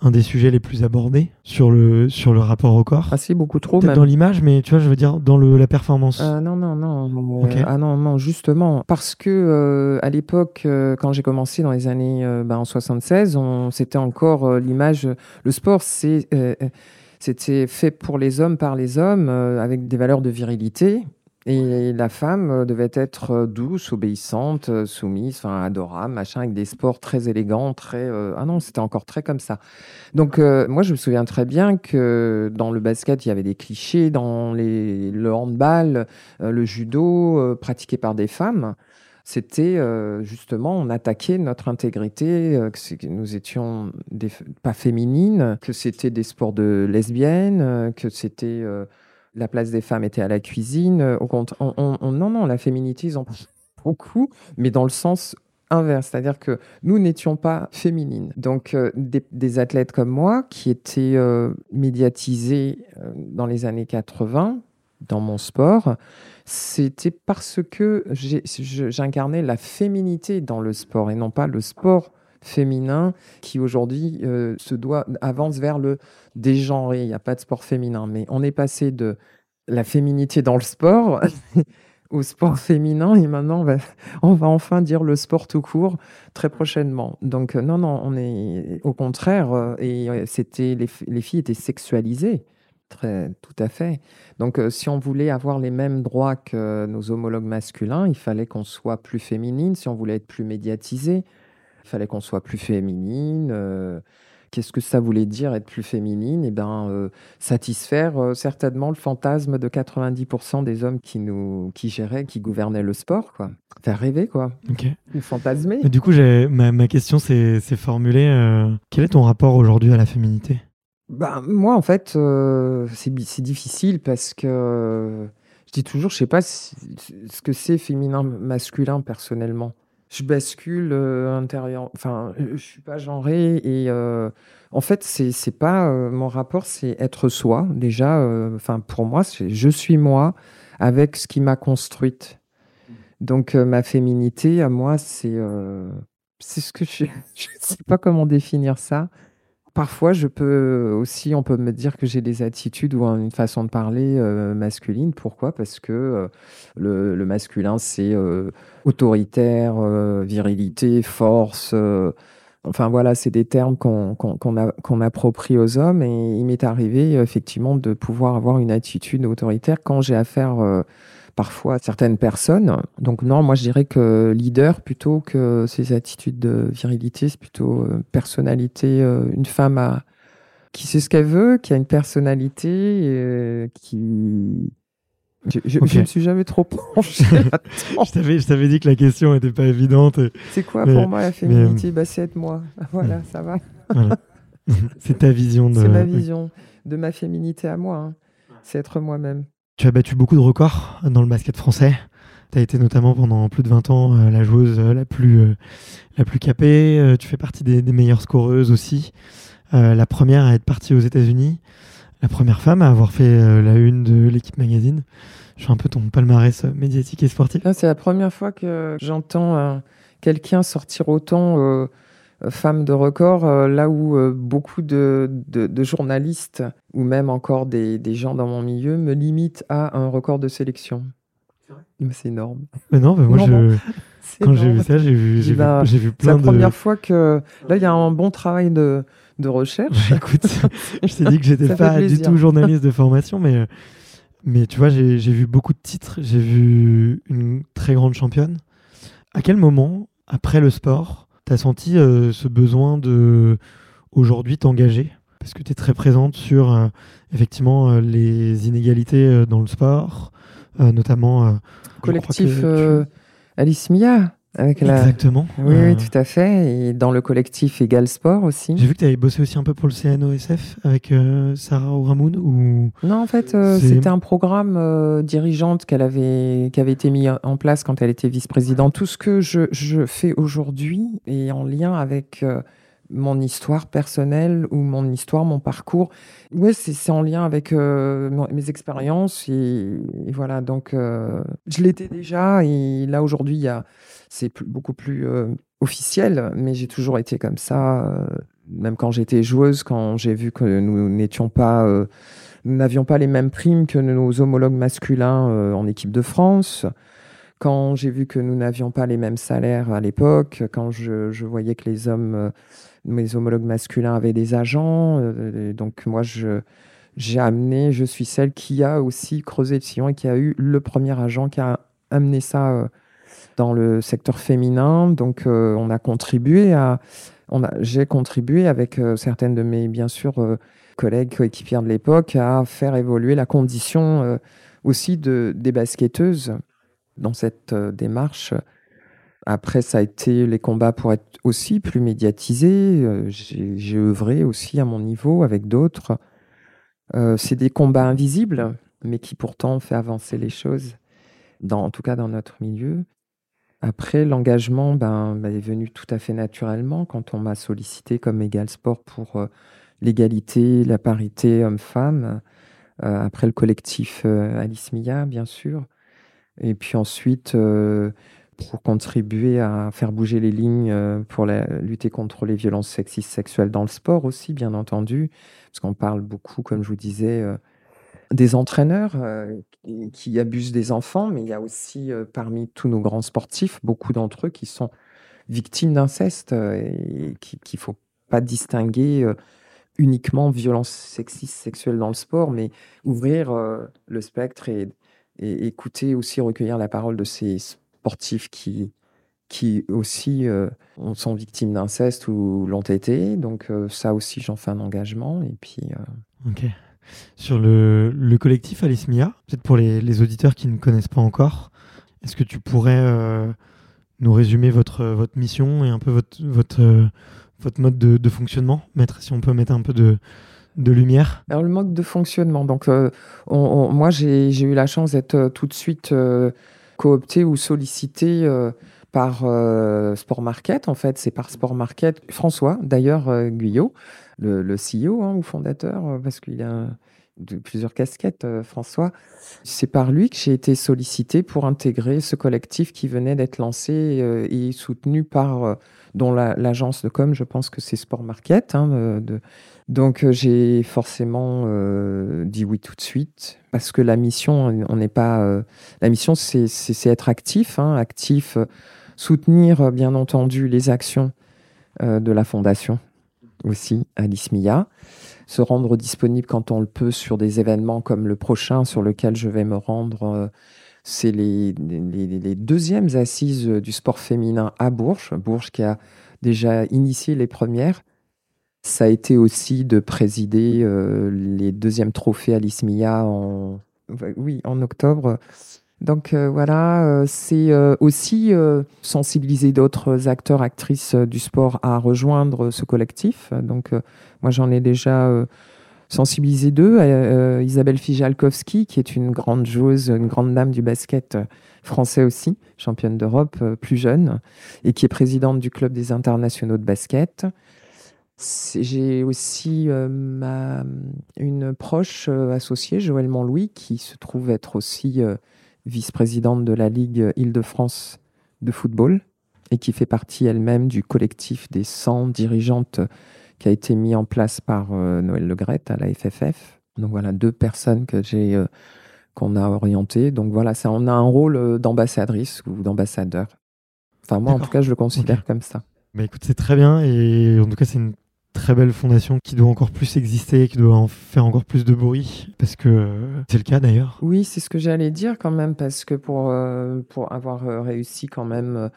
un des sujets les plus abordés sur le, sur le rapport au corps. Ah si, beaucoup trop peut-être même. dans l'image, mais tu vois, je veux dire, dans le, la performance. Euh, non, non, non. euh. Ah non, non, justement. Parce que euh, à l'époque, euh, quand j'ai commencé dans les années ben, en 76, on, c'était encore l'image. Le sport, c'est, c'était fait pour les hommes, par les hommes, euh, avec des valeurs de virilité. Et la femme euh, devait être euh, douce, obéissante, euh, soumise, enfin adorable, machin, avec des sports très élégants, très. Ah non, c'était encore très comme ça. Donc, moi, je me souviens très bien que dans le basket, il y avait des clichés, dans les, le handball, le judo, pratiqué par des femmes. C'était justement, on attaquait notre intégrité, que, nous étions pas féminines, que c'était des sports de lesbiennes, que c'était. La place des femmes était à la cuisine. euh, Au compte, on, on- on- non, non, la féminité, ils en parlent beaucoup, mais dans le sens inverse, c'est-à-dire que nous n'étions pas féminines. Donc, euh, des, athlètes comme moi, qui étaient euh, médiatisés euh, dans les années 80 dans mon sport, c'était parce que j'incarnais la féminité dans le sport et non pas le sport féminin qui aujourd'hui euh, se doit avance vers le dégenré. Il n'y a pas de sport féminin, mais on est passé de la féminité dans le sport au sport féminin et maintenant on va, on va enfin dire le sport tout court très prochainement. Donc euh, non, non, on est au contraire euh, et c'était les, les filles étaient sexualisées. Très, tout à fait. Donc, si on voulait avoir les mêmes droits que nos homologues masculins, il fallait qu'on soit plus féminine. Si on voulait être plus médiatisé, fallait qu'on soit plus féminine. euh, Qu'est-ce que ça voulait dire être plus féminine? Eh bien, euh, satisfaire euh, certainement le fantasme de 90% des hommes qui nous qui géraient, qui gouvernaient le sport, quoi. Faire rêver, quoi. Ok. Ou fantasmer. Du coup, ma, ma question s'est formulée. euh, quel est ton rapport aujourd'hui à la féminité? Bah, moi, en fait, c'est difficile parce que je dis toujours, je sais pas si- ce que c'est féminin, masculin, personnellement. Je bascule euh, intérieur, enfin, euh, je suis pas genrée et euh, en fait, c'est c'est pas euh, mon rapport, c'est être soi. Déjà, enfin, pour moi, c'est je suis moi avec ce qui m'a construite. Donc, euh, ma féminité, à moi, c'est c'est ce que je, je sais pas comment définir ça. Parfois, je peux aussi, on peut me dire que j'ai des attitudes ou une façon de parler euh, masculine. Pourquoi? Parce que euh, le, masculin, c'est euh, autoritaire, virilité, force. enfin voilà, c'est des termes qu'on qu'on approprie aux hommes. Et il m'est arrivé effectivement de pouvoir avoir une attitude autoritaire quand j'ai affaire parfois certaines personnes. Donc non, moi je dirais que leader plutôt que ces attitudes de virilité, c'est plutôt euh, personnalité, euh, une femme à- qui sait ce qu'elle veut, qui a une personnalité, euh, qui... Je, je, Ok. je me suis jamais trop penchée là-dedans. Je t'avais dit que la question n'était pas évidente. et C'est quoi Mais- pour moi la féminité? bah, C'est être moi. Voilà, ça va. voilà. C'est ta vision de. C'est ma vision de ma féminité à moi. hein. C'est être moi-même. Tu as battu beaucoup de records dans le basket français. Tu as été notamment pendant plus de 20 ans euh, la joueuse euh, la plus, euh, la plus capée. Tu fais partie des, des meilleures scoreuses aussi. La première à être partie aux États-Unis. La première femme à avoir fait la une de l'équipe magazine. Je fais un peu ton palmarès médiatique et sportif. Là, c'est la première fois que j'entends quelqu'un sortir autant femme de record, euh, là où euh, beaucoup de, de- de journalistes ou même encore des, des gens dans mon milieu me limitent à un record de sélection. C'est énorme. Mais non, mais moi, Non, je, non, C'est quand j'ai vu ça, j'ai vu, j'ai ben, vu, j'ai vu C'est la plein de. première fois que là, il y a un bon travail de, de recherche. Écoute, je t'ai dit que j'étais pas du tout journaliste de formation, mais, euh, mais tu vois, j'ai vu beaucoup de titres. J'ai vu une très grande championne. À quel moment, après le sport, tu as senti euh, ce besoin de aujourd'hui t'engager? Parce que tu es très présente sur euh, effectivement euh, les inégalités dans le sport, notamment. Collectif tu- Alice Mia. Avec la... Exactement. Oui, Euh, oui, tout à fait. Et dans le collectif Égal Sport aussi. J'ai vu que tu avais bossé aussi un peu pour le CNOSF avec euh, Sarah Ouramoun ou Non, en fait, euh, c'était un programme dirigeante qu'elle avait, qui avait été mis en place quand elle était vice-présidente. Tout ce que je, je fais aujourd'hui est en lien avec mon histoire personnelle ou mon histoire, mon parcours. Oui, c'est en lien avec euh, mes expériences. Et, voilà, donc euh, je l'étais déjà. Et là, aujourd'hui, c'est beaucoup plus euh, officiel, mais j'ai toujours été comme ça. même quand j'étais joueuse, quand j'ai vu que nous n'étions pas... nous n'avions pas les mêmes primes que nos homologues masculins en équipe de France. Quand j'ai vu que nous n'avions pas les mêmes salaires à l'époque, quand je, voyais que les hommes, euh, mes homologues masculins avaient des agents, euh, donc moi j'ai amené, je suis celle qui a aussi creusé le sillon et qui a eu le premier agent qui a amené ça euh, dans le secteur féminin. Donc on a contribué à, j'ai contribué avec certaines de mes bien sûr collègues coéquipières de l'époque à faire évoluer la condition aussi de, des basketteuses dans cette euh, démarche. Après, ça a été les combats pour être aussi plus médiatisés. Euh, J'ai œuvré aussi à mon niveau avec d'autres. Euh, C'est des combats invisibles, mais qui pourtant ont fait avancer les choses, en tout cas dans notre milieu. Après, l'engagement ben, est venu tout à fait naturellement quand on m'a sollicité comme Égal Sport pour l'égalité, la parité homme-femme. Après le collectif Alice Mia, bien sûr. Et puis ensuite, euh, pour contribuer à faire bouger les lignes euh, pour lutter contre les violences sexistes sexuelles dans le sport aussi, bien entendu. Parce qu'on parle beaucoup, comme je vous disais, euh, des entraîneurs qui, abusent des enfants, mais il y a aussi parmi tous nos grands sportifs, beaucoup d'entre eux qui sont victimes d'inceste et qui- qu'il ne faut pas distinguer uniquement violence sexiste sexuelle dans le sport, mais ouvrir le spectre et, et écouter aussi recueillir la parole de ces sportifs qui, qui aussi sont victimes d'inceste ou l'ont été. Donc ça aussi, j'en fais un engagement. Et puis. Ok. Sur le, le collectif Alice Mia, peut-être pour les, les, auditeurs qui ne connaissent pas encore, est-ce que tu pourrais nous résumer votre, votre mission et un peu votre, votre, votre mode de, de fonctionnement? Mettre, si on peut mettre un peu de, de lumière? Alors, le mode de fonctionnement. Donc, euh, moi, j'ai eu la chance d'être euh, tout de suite euh, coopté ou sollicité par Sport Market. En fait, c'est par Sport Market. François, d'ailleurs, Guyot, le, CEO hein, ou fondateur, parce qu'il a de plusieurs casquettes, François. C'est par lui que j'ai été sollicité pour intégrer ce collectif qui venait d'être lancé et soutenu par, dont l'agence de com, je pense que c'est Sport Market, hein, donc euh, j'ai forcément euh, dit oui tout de suite parce que la mission, on n'est pas. Euh, la mission, c'est être actif, hein, actif, soutenir bien entendu les actions de la fondation aussi, Alice Mia, se rendre disponible quand on le peut sur des événements comme le prochain sur lequel je vais me rendre. c'est les, les, les, deuxièmes assises du sport féminin à Bourges, Bourges qui a déjà initié les premières ça a été aussi de présider euh, les deuxièmes trophées Alice Mia en, oui, en octobre. Donc euh, voilà, euh, c'est aussi sensibiliser d'autres acteurs, actrices du sport à rejoindre ce collectif. Donc moi j'en ai déjà sensibilisé deux. Isabelle Fijalkowski, qui est une grande joueuse, une grande dame du basket français aussi, championne d'Europe, plus jeune, et qui est présidente du club des internationaux de basket. J'ai aussi euh, ma, une proche euh, associée, Joëlle Montlouis, qui se trouve être aussi euh, vice-présidente de la Ligue Île-de-France de football et qui fait partie elle-même du collectif des 100 dirigeantes qui a été mis en place par Noël Legrette à la FFF. Donc voilà, deux personnes que j'ai qu'on a orientées. Donc voilà, ça, on a un rôle d'ambassadrice ou d'ambassadeur. Enfin, moi, en tout cas, je le considère comme ça. Mais écoute, c'est très bien. Et en tout cas, c'est une très belle fondation qui doit encore plus exister, qui doit en faire encore plus de bruit, parce que euh, c'est le cas d'ailleurs. Oui, c'est ce que j'allais dire quand même, parce que pour, euh, pour avoir euh, réussi quand même,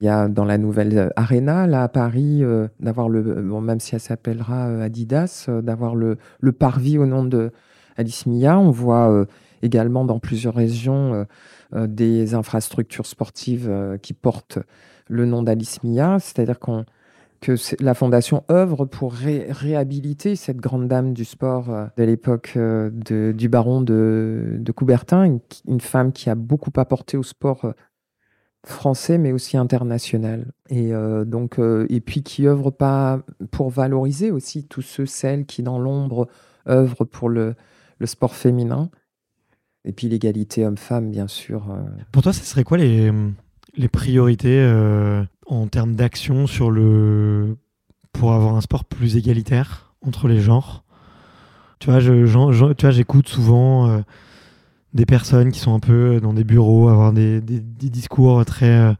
il y a dans la nouvelle Arena, là à Paris, d'avoir le, bon, même si elle s'appellera Adidas, d'avoir le, le parvis au nom de Alice Mia. On voit également dans plusieurs régions des infrastructures sportives qui portent le nom d'Alice Mia, c'est-à-dire qu'on que la Fondation œuvre pour réhabiliter cette grande dame du sport euh, de l'époque euh, du baron de, Coubertin, une, femme qui a beaucoup apporté au sport euh, français, mais aussi international. Et, donc, et puis qui œuvre pas pour valoriser aussi tous ceux, celles qui, dans l'ombre, œuvrent pour le, sport féminin. Et puis l'égalité homme-femme, bien sûr. Pour toi, ce serait quoi les, priorités en termes d'action sur le pour avoir un sport plus égalitaire entre les genres. Tu vois, je, tu vois, j'écoute souvent euh, des personnes qui sont un peu dans des bureaux, avoir des, des, discours très euh,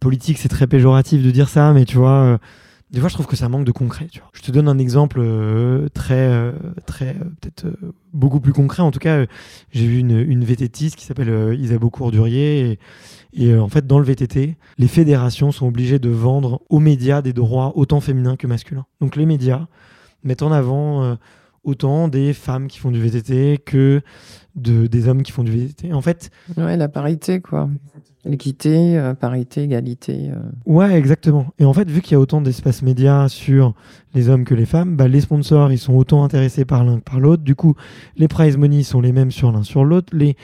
politiques. C'est très péjoratif de dire ça, mais tu vois, des fois, je trouve que ça manque de concret. Tu vois. Je te donne un exemple très, très peut-être beaucoup plus concret. En tout cas, j'ai vu une, une qui s'appelle Isabeau Courdurier et et euh, en fait, dans le VTT, les fédérations sont obligées de vendre aux médias des droits autant féminins que masculins. Donc les médias mettent en avant euh, autant des femmes qui font du VTT que de, des hommes qui font du VTT. En fait. Ouais, la parité, quoi. L'équité, euh, parité, égalité. Ouais, exactement. Et en fait, vu qu'il y a autant d'espace médias sur les hommes que les femmes, bah, les sponsors, ils sont autant intéressés par l'un que par l'autre. Du coup, les prize money sont les mêmes sur l'un sur l'autre. Les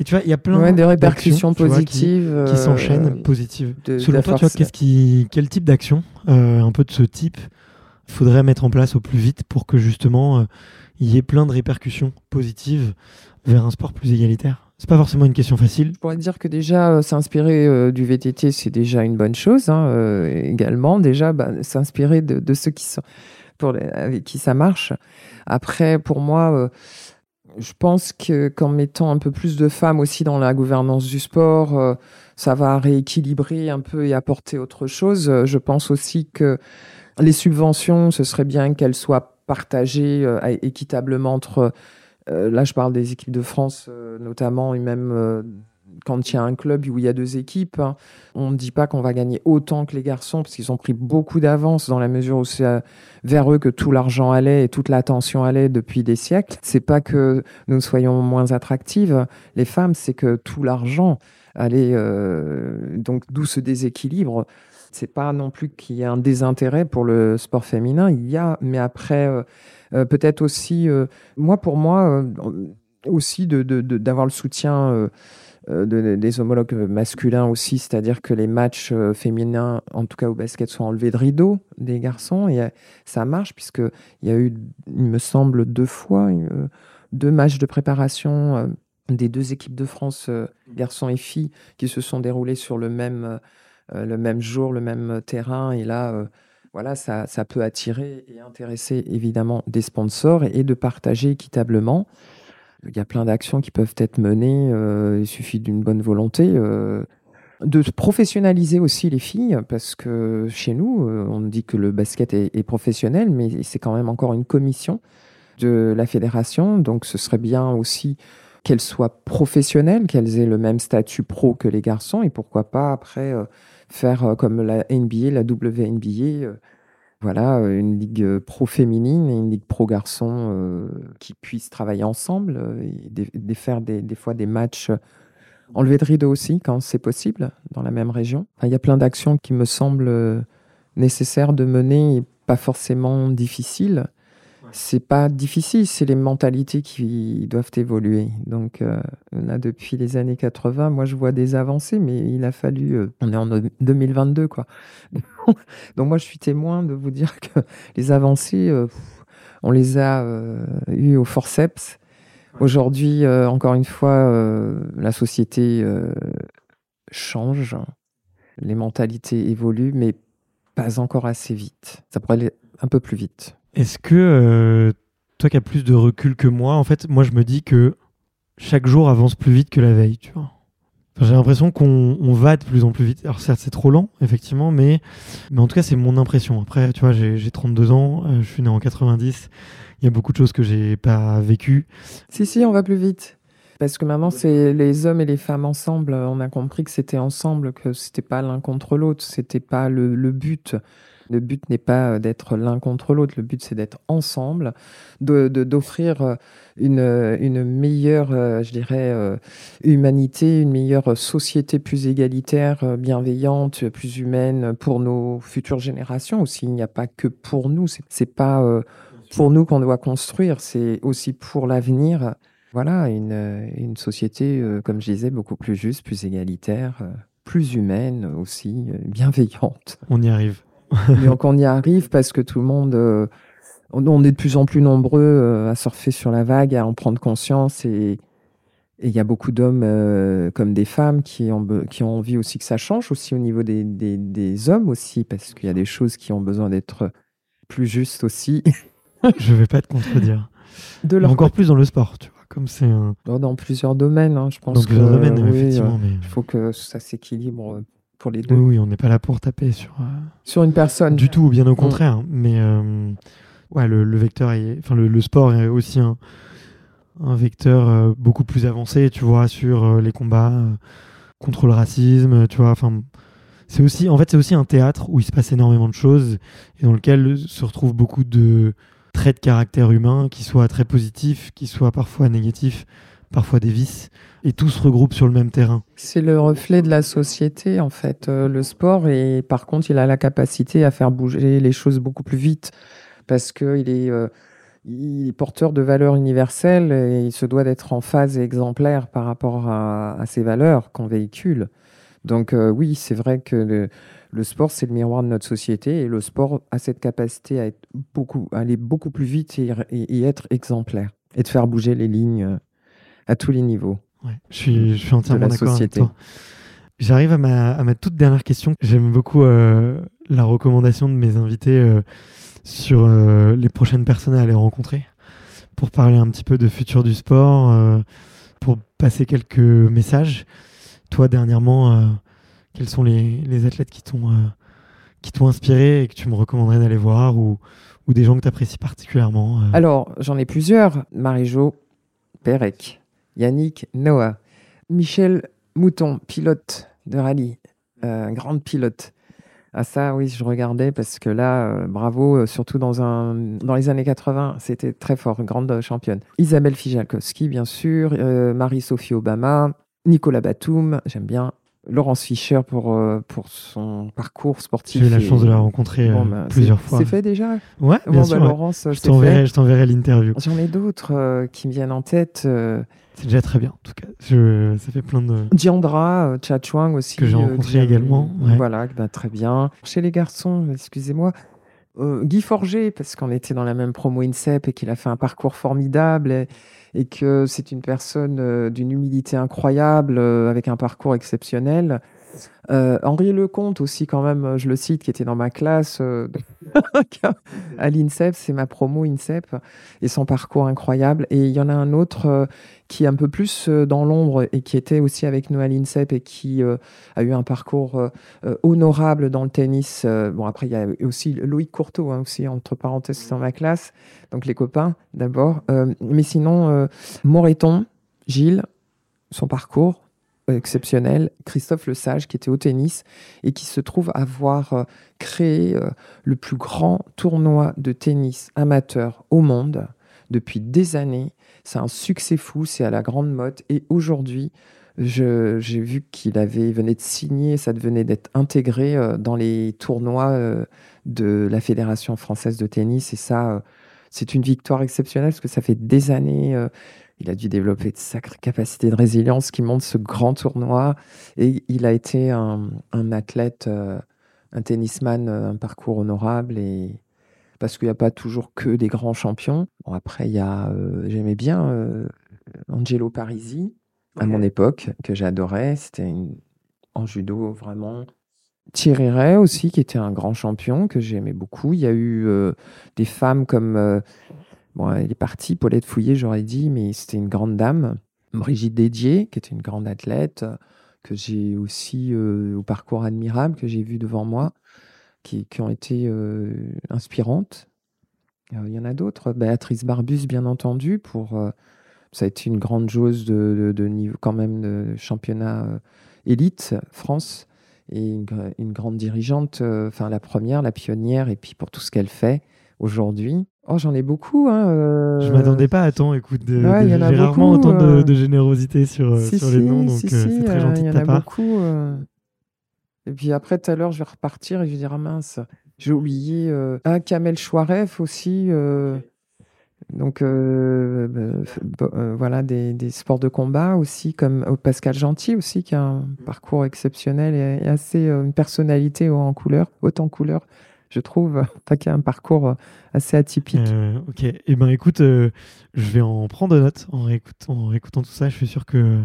et tu vois, il y a plein de répercussions positives qui, s'enchaînent, euh, positives. Selon toi, tu vois, qu'est-ce qui, quel type d'action, euh, un peu de ce type, faudrait mettre en place au plus vite pour que justement euh, il y ait plein de répercussions positives vers un sport plus égalitaire c'est pas forcément une question facile. Je pourrais dire que déjà s'inspirer du VTT, c'est déjà une bonne chose. Hein, également, déjà bah, s'inspirer de, ceux qui sont pour avec qui ça marche. Après, pour moi, je pense qu'en mettant un peu plus de femmes aussi dans la gouvernance du sport, euh, ça va rééquilibrer un peu et apporter autre chose. Euh, je pense aussi que les subventions, ce serait bien qu'elles soient partagées euh, équitablement entre, là je parle des équipes de France notamment, et même quand il y a un club où il y a deux équipes, hein, on ne dit pas qu'on va gagner autant que les garçons parce qu'ils ont pris beaucoup d'avance dans la mesure où c'est euh, vers eux que tout l'argent allait et toute l'attention allait depuis des siècles. C'est pas que nous soyons moins attractives, les femmes, c'est que tout l'argent allait, euh, donc d'où ce déséquilibre. C'est pas non plus qu'il y ait un désintérêt pour le sport féminin. Il y a, mais après, euh, peut-être aussi, moi pour moi, aussi d'avoir de, le soutien euh, des homologues masculins aussi, c'est-à-dire que les matchs euh, féminins, en tout cas au basket, sont enlevés de rideau des garçons. Et euh, ça marche, puisqu'il y a eu, il me semble, deux fois, deux matchs de préparation des deux équipes de France, garçons et filles, qui se sont déroulés sur le même, le même jour, le même terrain. Et là, voilà, ça, ça, peut attirer et intéresser évidemment des sponsors et de partager équitablement. Il y a plein d'actions qui peuvent être menées. Euh, il suffit d'une bonne volonté. Euh, de professionnaliser aussi les filles, parce que chez nous, euh, on dit que le basket est, professionnel, mais c'est quand même encore une commission de la fédération. Donc ce serait bien aussi qu'elles soient professionnelles, qu'elles aient le même statut pro que les garçons, et pourquoi pas après faire comme la NBA, la WNBA voilà, euh, une ligue euh, pro féminine et une ligue pro garçon euh, qui puissent travailler ensemble et faire des, fois des matchs enlevés de rideau aussi quand c'est possible dans la même région. il y a plein d'actions qui me semblent nécessaires de mener et pas forcément difficiles c'est pas difficile, c'est les mentalités qui doivent évoluer. Donc, euh, on a depuis les années 80, moi je vois des avancées, mais il a fallu. Euh, on est en 2022, quoi. Donc, moi je suis témoin de vous dire que les avancées, euh, on les a eues au forceps. Aujourd'hui, encore une fois, la société change, les mentalités évoluent, mais pas encore assez vite. Ça pourrait aller un peu plus vite. Est-ce que euh, toi qui as plus de recul que moi, en fait, moi je me dis que chaque jour avance plus vite que la veille, tu vois. j'ai l'impression qu'on va de plus en plus vite. Alors certes, c'est trop lent, effectivement, mais, mais en tout cas, c'est mon impression. Après, tu vois, j'ai 32 ans, euh, je suis né en 90, il y a beaucoup de choses que j'ai pas vécues. Si, si, on va plus vite. Parce que maintenant, c'est les hommes et les femmes ensemble. On a compris que c'était ensemble, que c'était pas l'un contre l'autre, c'était pas le, le but. Le but n'est pas euh, d'être l'un contre l'autre, le but c'est d'être ensemble, d'offrir de, euh, une, euh, une, meilleure, je dirais, humanité, une meilleure société plus égalitaire, bienveillante, plus humaine pour nos futures générations aussi. Il n'y a pas que pour nous, c'est pas pour nous qu'on doit construire, c'est aussi pour l'avenir. Voilà, une, une société, comme je disais, beaucoup plus juste, plus égalitaire, plus humaine aussi, bienveillante. On y arrive. Donc on y arrive parce que tout le monde, euh, on est de plus en plus nombreux euh, à surfer sur la vague, à en prendre conscience et il y a beaucoup d'hommes euh, comme des femmes qui ont, qui ont envie aussi que ça change aussi au niveau des, des, des hommes aussi parce qu'il y a des choses qui ont besoin d'être plus justes aussi. Je vais pas te contredire. De leur encore plus dans le sport, tu vois. Comme c'est un... Dans plusieurs domaines, hein, je pense. Dans plusieurs domaines, effectivement. Il faut que ça s'équilibre les deux. Oui, on n'est pas là pour taper sur, euh, sur une personne. Du tout, bien au contraire. Mais euh, ouais, le, vecteur, est, enfin, le, sport est aussi un, un vecteur euh, beaucoup plus avancé, tu vois, sur les combats contre le racisme, tu vois. Enfin, c'est aussi, en fait, c'est aussi un théâtre où il se passe énormément de choses et dans lequel se retrouvent beaucoup de traits de caractère humain, qui soient très positifs, qui soient parfois négatifs parfois des vices, et tout se regroupe sur le même terrain. C'est le reflet de la société, en fait, euh, le sport, et par contre, il a la capacité à faire bouger les choses beaucoup plus vite, parce qu'il est, euh, est porteur de valeurs universelles, et il se doit d'être en phase exemplaire par rapport à, ces valeurs qu'on véhicule. Donc euh, oui, c'est vrai que le, sport, c'est le miroir de notre société, et le sport a cette capacité à beaucoup, aller beaucoup plus vite et, et être exemplaire, et de faire bouger les lignes à tous les niveaux. je, suis, je suis entièrement d'accord avec toi. J'arrive à ma, à ma, toute dernière question. J'aime beaucoup euh, la recommandation de mes invités euh, sur euh, les prochaines personnes à aller rencontrer pour parler un petit peu de futur du sport, pour passer quelques messages. Toi, dernièrement, quels sont les, les athlètes qui t'ont qui t'ont inspiré et que tu me recommanderais d'aller voir ou, ou des gens que tu apprécies particulièrement Alors, j'en ai plusieurs. Marie-Jo Pérec, Yannick Noah, Michel Mouton, pilote de rallye, euh, grande pilote. Ah ça, oui, je regardais parce que là, euh, bravo, euh, surtout dans, les années 80, c'était très fort, grande championne. Isabelle Fijalkowski, bien sûr, Marie-Sophie Obama, Nicolas Batum, j'aime bien. Laurence Fischer pour, pour son parcours sportif. J'ai eu la chance de la rencontrer bah, plusieurs fois. C'est fait déjà? Ouais, bien bah, sûr. Laurence, je t'enverrai l'interview. J'en ai d'autres qui me viennent en tête. C'est déjà très bien, en tout cas. Je, ça fait plein de. Diandra, euh, Chuang aussi. Que j'ai euh, rencontré également. Voilà, bah, très bien. Chez les garçons, excusez-moi. Euh, Guy Forger, parce qu'on était dans la même promo INSEP et qu'il a fait un parcours formidable et, que c'est une personne d'une humilité incroyable, avec un parcours exceptionnel. Henri Lecomte aussi, quand même, je le cite, qui était dans ma classe à l'INSEP, c'est ma promo INSEP, et son parcours incroyable. Et il y en a un autre qui est un peu plus euh, dans l'ombre et qui était aussi avec nous à l'INSEP et qui euh, a eu un parcours euh, honorable dans le tennis. bon, après, il y a aussi Loïc Courteau, hein, aussi, entre parenthèses, dans ma classe. Donc, les copains, d'abord. mais sinon, Moreton, Gilles, son parcours exceptionnel. Christophe Le Sage, qui était au tennis et qui se trouve avoir créé le plus grand tournoi de tennis amateur au monde depuis des années c'est un succès fou, c'est à la grande mode. Et aujourd'hui, j'ai vu qu'il avait venait de signer, ça devenait d'être intégré euh, dans les tournois euh, de la Fédération française de tennis. Et ça, euh, c'est une victoire exceptionnelle parce que ça fait des années. il a dû développer de sacrées capacités de résilience qui monte ce grand tournoi. Et il a été un, un athlète, un tennisman, un parcours honorable. Et, parce qu'il n'y a pas toujours que des grands champions. Bon, après, il y a, euh, j'aimais bien euh, Angelo Parisi à mon époque, que j'adorais. C'était en judo vraiment. Thierry Ray aussi, qui était un grand champion, que j'aimais beaucoup. Il y a eu euh, des femmes comme. bon, elle est partie, Paulette Fouillé, j'aurais dit, mais c'était une grande dame. Brigitte Dédier, qui était une grande athlète, que j'ai aussi au parcours admirable, que j'ai vu devant moi qui, ont été euh, inspirantes. Euh, il y en a d'autres. Béatrice Barbus, bien entendu, pour euh, ça a été une grande joueuse de, niveau quand même de championnat élite France et une, grande dirigeante, enfin la première, la pionnière, et puis pour tout ce qu'elle fait aujourd'hui. Oh, j'en ai beaucoup. Hein, Je m'attendais pas à tant. Écoute, j'ai rarement autant de, générosité sur, sur les noms, donc c'est très gentil de ta part. Y en a beaucoup. Et puis après, tout à l'heure, je vais repartir et je vais dire, ah mince, j'ai oublié. Euh, ah, Kamel Chouaref aussi. Euh, donc, euh, voilà, des, des, sports de combat aussi, comme Pascal Gentil aussi, qui a un parcours exceptionnel et, assez une personnalité haut en couleur, haute en couleur, je trouve, qui a un parcours assez atypique. ok, et eh ben écoute, je vais en prendre note en réécoutant tout ça. Je suis sûr que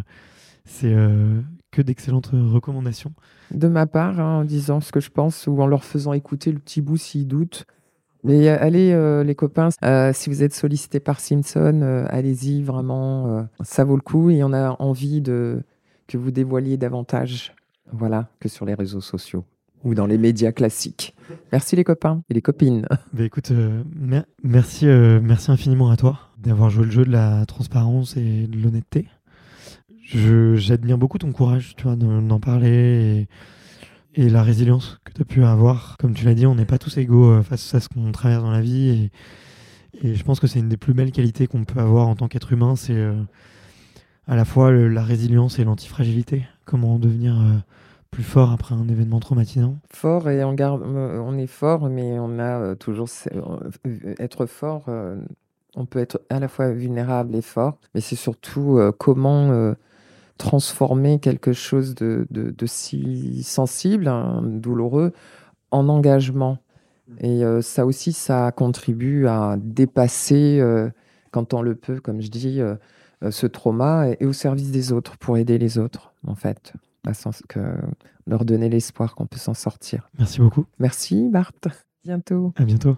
c'est que d'excellentes recommandations. De ma part, hein, en disant ce que je pense ou en leur faisant écouter le petit bout s'ils doutent. Mais euh, allez, euh, les copains, euh, si vous êtes sollicité par Simpson, allez-y, vraiment, ça vaut le coup et on a envie de que vous dévoiliez davantage, voilà, que sur les réseaux sociaux ou dans les médias classiques. Merci les copains et les copines. Bah, écoute, merci, merci infiniment à toi d'avoir joué le jeu de la transparence et de l'honnêteté j'admire beaucoup ton courage, tu vois, d'en parler et, la résilience que tu as pu avoir. Comme tu l'as dit, on n'est pas tous égaux euh, face à ce qu'on traverse dans la vie. Et, je pense que c'est une des plus belles qualités qu'on peut avoir en tant qu'être humain. C'est euh, à la fois la résilience et l'antifragilité. Comment devenir euh, plus fort après un événement traumatisant Fort et on, garde, on est fort, mais on a toujours. Être fort on peut être à la fois vulnérable et fort, mais c'est surtout comment transformer quelque chose de, si sensible, hein, douloureux, en engagement. Et euh, ça aussi, ça contribue à dépasser, euh, quand on le peut, comme je dis, euh, ce trauma et, au service des autres, pour aider les autres, en fait. À sens que leur donner l'espoir qu'on peut s'en sortir. Merci beaucoup. Merci, Bart. Bientôt. À bientôt.